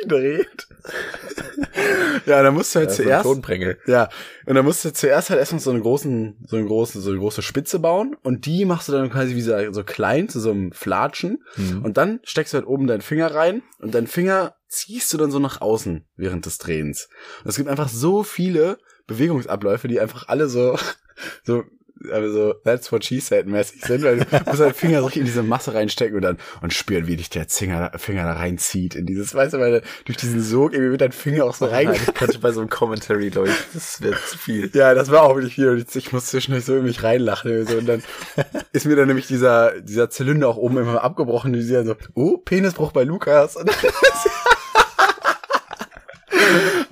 dreht. ja, dann musst du halt Ja, so zuerst, Tonprängel. ja, und dann musst du zuerst halt erstmal so einen großen, so eine große, so eine große Spitze bauen und die machst du dann quasi wie so, so klein zu so einem Flatschen Mhm. und dann steckst du halt oben deinen Finger rein und deinen Finger ziehst du dann so nach außen während des Drehens. Und es gibt einfach so viele Bewegungsabläufe, die einfach alle so, so, also that's what she said mäßig sind, weil du musst deinen Finger so richtig in diese Masse reinstecken und dann und spüren, wie dich der Finger, Finger da reinzieht in dieses, weißt du, weil durch diesen Sog irgendwie wird dein Finger auch so rein. Nein, ich könnte bei so einem Commentary, glaube ich, das wäre zu viel. Ja, das war auch wirklich viel. Und ich- Ich muss zwischendurch so in mich reinlachen. So. Und dann ist mir dann nämlich dieser, dieser Zylinder auch oben immer abgebrochen. Und die so, oh, Penisbruch bei Lukas. Und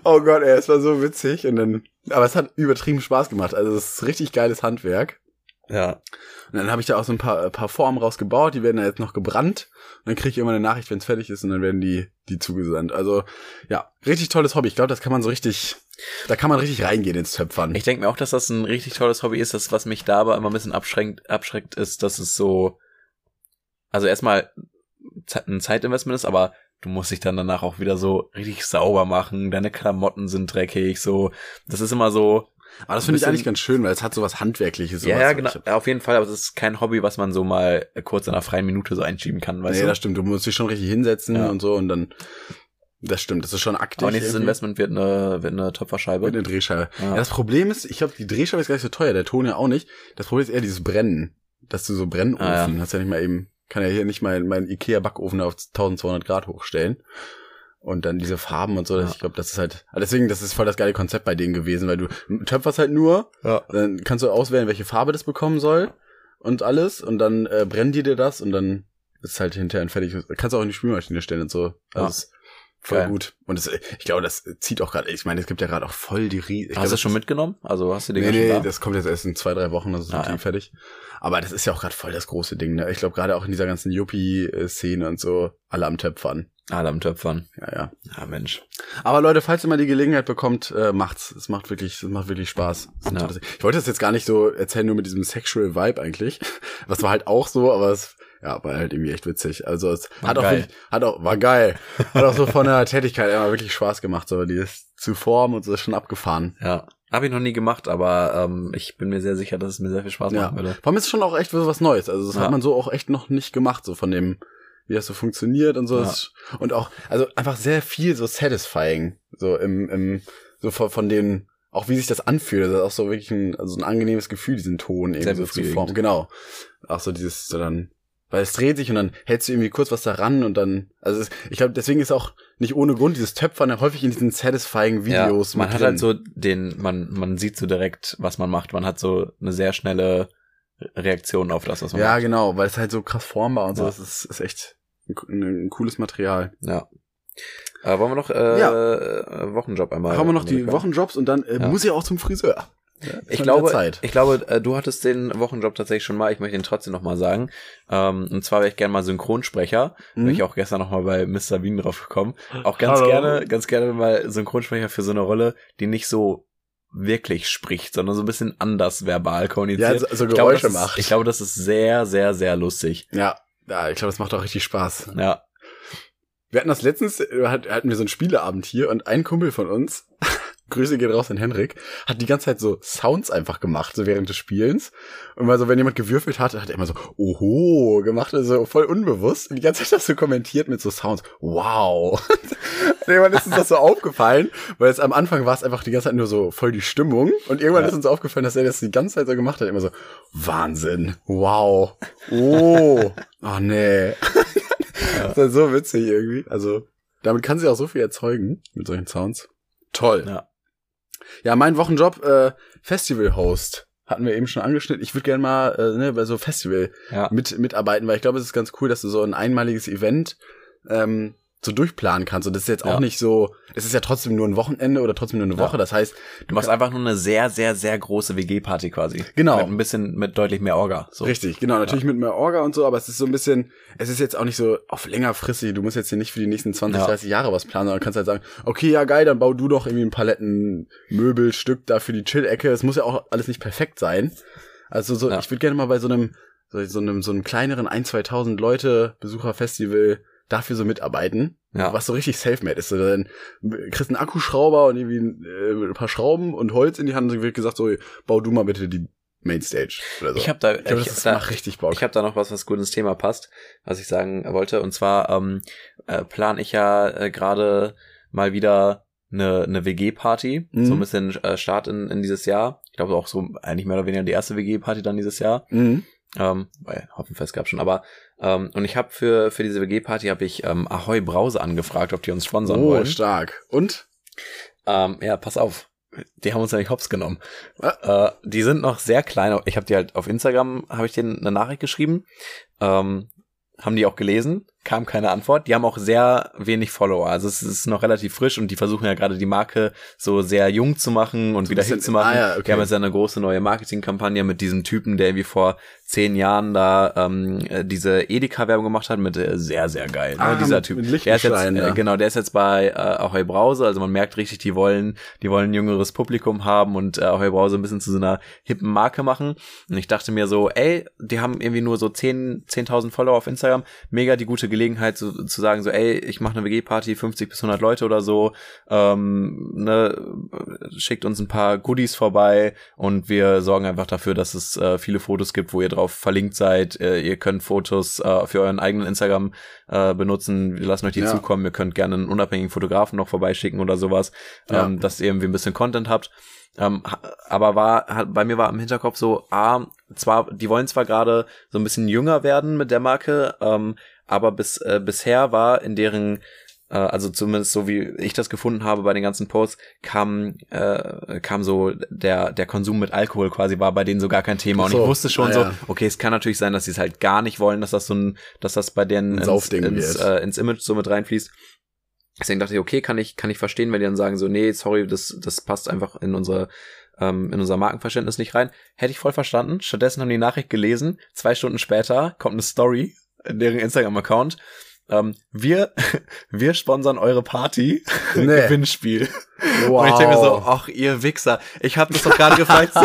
oh Gott, ey, es war so witzig. Und dann, aber es hat übertrieben Spaß gemacht. Also es ist richtig geiles Handwerk. Ja. Und dann habe ich da auch so ein paar, äh, paar Formen rausgebaut, die werden da jetzt noch gebrannt. Und dann kriege ich immer eine Nachricht, wenn es fertig ist, und dann werden die, die zugesandt. Also, ja, richtig tolles Hobby. Ich glaube, das kann man so richtig, da kann man richtig reingehen ins Töpfern. Ich denke mir auch, dass das ein richtig tolles Hobby ist. Das, was mich da aber immer ein bisschen abschränkt, abschreckt, ist, dass es so, also erstmal ein Zeitinvestment ist, aber du musst dich dann danach auch wieder so richtig sauber machen. Deine Klamotten sind dreckig, so. Das ist immer so. Aber das finde ich eigentlich ganz schön, weil es hat so was Handwerkliches. ja, sowas. ja, genau. Ich hab- Auf jeden Fall, aber es ist kein Hobby, was man so mal kurz in einer freien Minute so einschieben kann, weißt nee, du? das stimmt. Du musst dich schon richtig hinsetzen Ja. und so und dann, das stimmt. Das ist schon aktiv. aber nächstes irgendwie. Investment wird eine, wird eine Töpferscheibe. Mit einer Drehscheibe. Ja. Ja. das Problem ist, ich glaube, die Drehscheibe ist gar nicht so teuer, der Ton ja auch nicht. Das Problem ist eher dieses Brennen. Dass du so Brennofen Ah, ja. hast ja nicht mal eben, kann ja hier nicht meinen Ikea-Backofen auf 1200 Grad hochstellen. Und dann diese Farben und so, Ja. ich glaube, das ist halt, ah, deswegen, das ist voll das geile Konzept bei denen gewesen, weil du töpferst halt nur, Ja. dann kannst du auswählen, welche Farbe das bekommen soll und alles und dann äh, brennt die dir das und dann ist halt hinterher ein fertig. Kannst du auch in die Spülmaschine stellen und so. Also Ja. Voll Geil. gut. Und das, ich glaube, das zieht auch gerade, ich meine, es gibt ja gerade auch voll die Rie ich glaub, Hast du das schon mitgenommen? Also hast du den Nee, nee, da? das kommt jetzt erst in zwei, drei Wochen, ist Ah, ja. fertig. Aber das ist ja auch gerade voll das große Ding, ne? Ich glaube, gerade auch in dieser ganzen Yuppie-Szene und so, alle am Töpfern. Alle am Töpfern. Ja, ja. Ja, Mensch. Aber Leute, falls ihr mal die Gelegenheit bekommt, äh, macht's. Es macht wirklich, es macht wirklich Spaß. Ja. Ich wollte das jetzt gar nicht so erzählen, nur mit diesem sexual Vibe eigentlich. Was war halt auch so, aber es, ja, war halt irgendwie echt witzig. Also es War hat auch, geil. wirklich, hat auch, war geil. hat auch so von der Tätigkeit immer wirklich Spaß gemacht, so dieses zu formen und so ist schon abgefahren. Ja. Habe ich noch nie gemacht, aber ähm, ich bin mir sehr sicher, dass es mir sehr viel Spaß Ja. machen würde. Vor allem ist es schon auch echt was Neues. Also das Ja. hat man so auch echt noch nicht gemacht, so von dem, wie das so funktioniert und so. Ja. Und auch, also einfach sehr viel so satisfying. So im, im, so von, von den, auch wie sich das anfühlt. Das ist auch so wirklich ein, also ein angenehmes Gefühl, diesen Ton Sehr irgendwie so zu formen. Genau. Auch so dieses, so dann, weil es dreht sich und dann hältst du irgendwie kurz was daran und dann, also es, ich glaube, deswegen ist auch nicht ohne Grund dieses Töpfern ja häufig in diesen satisfying Videos ja, man hat drin. halt so den, man, man sieht so direkt, was man macht. Man hat so eine sehr schnelle Reaktion auf das, was man Ja, macht. genau, weil es halt so krass formbar und so, Ja. das ist, ist echt ein, ein cooles Material. Ja. Äh, wollen wir noch äh, Ja. Wochenjob einmal? haben wir noch die? Wochenjobs und dann äh, Ja. muss ich auch zum Friseur. Ja, Ich glaube, ich glaube, äh, du hattest den Wochenjob tatsächlich schon mal. Ich möchte ihn trotzdem noch mal sagen. Ähm, und zwar wäre ich gerne mal Synchronsprecher. Mhm. Bin ich auch gestern noch mal bei Mr. Bean drauf gekommen. Auch ganz Hallo. gerne, ganz gerne mal Synchronsprecher für so eine Rolle, die nicht so wirklich spricht, sondern so ein bisschen anders verbal ja, kommuniziert. so, so ich glaube, Geräusche das ist, macht. Ich glaube, das ist sehr, sehr, sehr lustig. ja, Ja, ich glaube, das macht auch richtig Spaß. Ja. Wir hatten das letztens, äh, hat- hatten wir so einen Spieleabend hier und ein Kumpel von uns, Grüße geht raus an Henrik, hat die ganze Zeit so Sounds einfach gemacht, so während des Spielens. Und mal so, wenn jemand gewürfelt hat, hat er immer so, oho, gemacht, also voll unbewusst. Und die ganze Zeit das so kommentiert mit so Sounds. Wow. Irgendwann ist uns das so aufgefallen, weil es am Anfang war es einfach die ganze Zeit nur so voll die Stimmung. Und irgendwann Ja. ist uns aufgefallen, dass er das die ganze Zeit so gemacht hat. Immer so, Wahnsinn. Wow. Oh. Oh nee. Das ist so witzig irgendwie. Also, damit kann sie auch so viel erzeugen mit solchen Sounds. Toll. Ja. Ja, mein Wochenjob, äh, Festival-Host. Hatten wir eben schon angeschnitten. Ich würde gerne mal äh, ne, bei so Festival Ja. mit, mitarbeiten, weil ich glaube, es ist ganz cool, dass du so ein einmaliges Event ähm, so durchplanen kannst. Und das ist jetzt auch Ja. nicht so, es ist ja trotzdem nur ein Wochenende oder trotzdem nur eine Ja. Woche. Das heißt, Du machst einfach nur eine sehr, sehr, sehr große WG-Party quasi. Genau. Mit ein bisschen, mit deutlich mehr Orga. So. Richtig, genau, natürlich mit mehr Orga und so, aber es ist so ein bisschen, es ist jetzt auch nicht so auf längerfristig, du musst jetzt hier nicht für die nächsten 20, Ja. 30 Jahre was planen, sondern kannst halt sagen, okay, ja geil, dann bau du doch irgendwie ein Palettenmöbelstück da für die Chill-Ecke. Es muss ja auch alles nicht perfekt sein. Also so, Ja. ich würde gerne mal bei so einem, so, so einem, so einem kleineren 1, 2000 Leute Besucherfestival dafür so mitarbeiten, Ja. was so richtig self-made ist. So, dann kriegst einen Akkuschrauber und irgendwie ein, äh, ein paar Schrauben und Holz in die Hand und wird gesagt, so, bau du mal bitte die Mainstage oder so. Ich habe da, Ich glaube, ich, das da, macht richtig Bock. ich habe da noch was, was gut ins Thema passt, was ich sagen wollte. Und zwar ähm, äh, plan ich ja äh, gerade mal wieder eine, eine WG-Party, Mhm. so ein bisschen äh, Start in, in dieses Jahr. Ich glaube auch so eigentlich mehr oder weniger die erste WG-Party dann dieses Jahr. Mhm. Ähm, weil Hopfenfest gab schon, aber ähm, und ich habe für für diese WG-Party habe ich ähm, Ahoi Brause angefragt, ob die uns sponsern Oh, wollen. stark. Und? Ähm, ja, pass auf. Die haben uns ja nicht hops genommen. Äh, die sind noch sehr klein. Ich habe die halt auf Instagram, habe ich denen eine Nachricht geschrieben. Ähm, haben die auch gelesen, kam keine Antwort. Die haben auch sehr wenig Follower. Also es ist noch relativ frisch und die versuchen ja gerade die Marke so sehr jung zu machen und wieder bisschen- hip zu machen. ah ja, okay. Die haben jetzt ja eine große neue Marketingkampagne mit diesem Typen, der irgendwie vor zehn Jahren da ähm, äh, diese Edeka-Werbung gemacht hat mit äh, sehr, sehr geil. Ne? Ah, Dieser Typ. der ist jetzt, äh, genau, der ist jetzt bei äh, Ahoy Brause. Also man merkt richtig, die wollen, die wollen ein jüngeres Publikum haben und äh, Ahoy Brause ein bisschen zu so einer hippen Marke machen. Und ich dachte mir so, ey, die haben irgendwie nur so 10 10.000 Follower auf Instagram. Mega die gute Gelegenheit zu, zu sagen so, ey, ich mache eine WG-Party, 50 bis 100 Leute oder so. Ähm, ne, schickt uns ein paar Goodies vorbei und wir sorgen einfach dafür, dass es äh, viele Fotos gibt, wo ihr drauf verlinkt seid. Äh, ihr könnt Fotos äh, für euren eigenen Instagram äh, benutzen. Wir lassen euch die Ja. zukommen. Ihr könnt gerne einen unabhängigen Fotografen noch vorbeischicken oder sowas, Ja. ähm, dass ihr irgendwie ein bisschen Content habt. Ähm, aber war hat, bei mir war im Hinterkopf so, ah, zwar, die wollen zwar gerade so ein bisschen jünger werden mit der Marke, ähm, aber bis äh, bisher war in deren äh, also zumindest so wie ich das gefunden habe bei den ganzen Posts, kam, äh, kam so der, der Konsum mit Alkohol quasi war bei denen so gar kein Thema. Und so. ich wusste schon Ah, so, ja. okay, es kann natürlich sein, dass sie es halt gar nicht wollen, dass das so ein, dass das bei denen ins, ins, äh, ins Image so mit reinfließt. Deswegen dachte ich, okay, kann ich, kann ich verstehen, wenn die dann sagen so, nee, sorry, das, das passt einfach in unsere, ähm, in unser Markenverständnis nicht rein. Hätte ich voll verstanden. Stattdessen haben die Nachricht gelesen. Zwei Stunden später kommt eine Story deren Instagram-Account. Ähm, wir, wir sponsern eure Party. Nee. Gewinnspiel. Wow. Und ich denke mir so, ach, ihr Wichser, ich habe das doch gerade gefragt.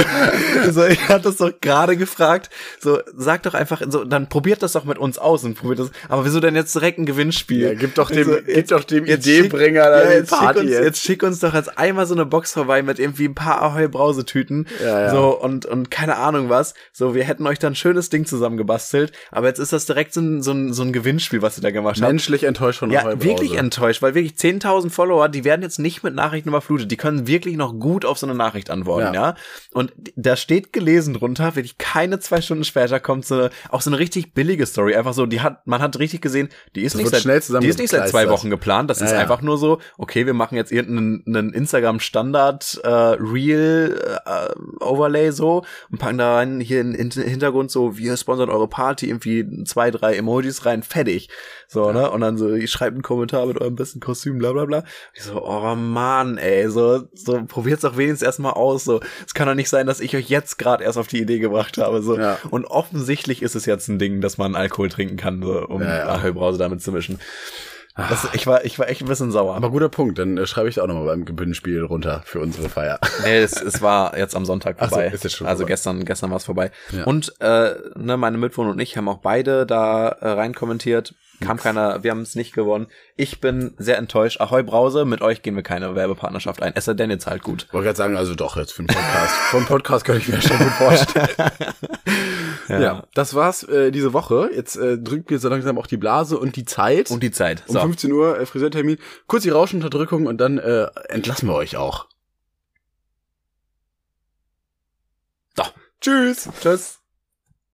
So, so, ich habe das doch gerade gefragt. So, sag doch einfach, so, dann probiert das doch mit uns aus und probiert das. Aber wieso denn jetzt direkt ein Gewinnspiel? ja, gib doch dem, Also, gib doch dem jetzt Ideebringer schick- da ja, jetzt, schick Party uns, jetzt. jetzt schick uns doch jetzt einmal so eine Box vorbei mit irgendwie ein paar Ahoi Brausetüten. Ja, ja. So, und, und keine Ahnung was. So, wir hätten euch dann ein schönes Ding zusammengebastelt. Aber jetzt ist das direkt so ein, so ein, so ein Gewinnspiel, was ihr da gemacht habt. Menschlich enttäuscht von Ja, wirklich enttäuscht, weil wirklich 10.000 Follower, die werden jetzt nicht mit Nachrichten überflutet. Die können wirklich noch gut auf so eine Nachricht antworten, ja. Ja. Und da steht gelesen drunter, wirklich keine zwei Stunden später kommt so eine, auch so eine richtig billige Story. Einfach so, die hat, man hat richtig gesehen, die ist Das nicht seit, die ist nicht seit zwei. Wochen geplant. Das ist Ja, ja. einfach nur so, okay, wir machen jetzt irgendeinen einen Instagram Standard äh, Real äh, Overlay so und packen da rein hier in, in Hintergrund so, wir sponsern eure Party, irgendwie zwei, drei Emojis rein, fertig. So, ne? Und dann so, ich schreibe einen Kommentar mit eurem besten Kostüm, bla bla bla. Ich so, oh Mann, ey, so, so probiert's doch wenigstens erstmal aus. So, es kann doch nicht sein, dass ich euch jetzt gerade erst auf die Idee gebracht habe. So. Ja. Und offensichtlich ist es jetzt ein Ding, dass man Alkohol trinken kann, so, um Ja, ja. Ahoi Brause damit zu mischen. Das, ich, war, ich war echt ein bisschen sauer. Aber guter Punkt, dann äh, schreibe ich da auch nochmal beim Gewinnspiel runter für unsere Feier. Nee, es, es war jetzt am Sonntag Ach so, vorbei. ist jetzt schon also vorbei. gestern, gestern war es vorbei. Ja. Und äh, ne, meine Mitwohner und ich haben auch beide da äh, rein kommentiert. Kam keiner, wir haben es nicht gewonnen. Ich bin sehr enttäuscht. Ahoi Brause, mit euch gehen wir keine Werbepartnerschaft ein. Es sei denn, ihr zahlt gut. Wollte gerade sagen, also doch, jetzt für einen Podcast. Für einen Podcast könnte ich mir schon gut vorstellen. ja. das war's äh, diese Woche. Jetzt äh, drückt mir so langsam auch die Blase und die Zeit. Und die Zeit. um So. 15 Uhr äh, Friseurtermin. Kurz die Rauschunterdrückung und dann äh, entlassen wir euch auch. So. Tschüss. Tschüss.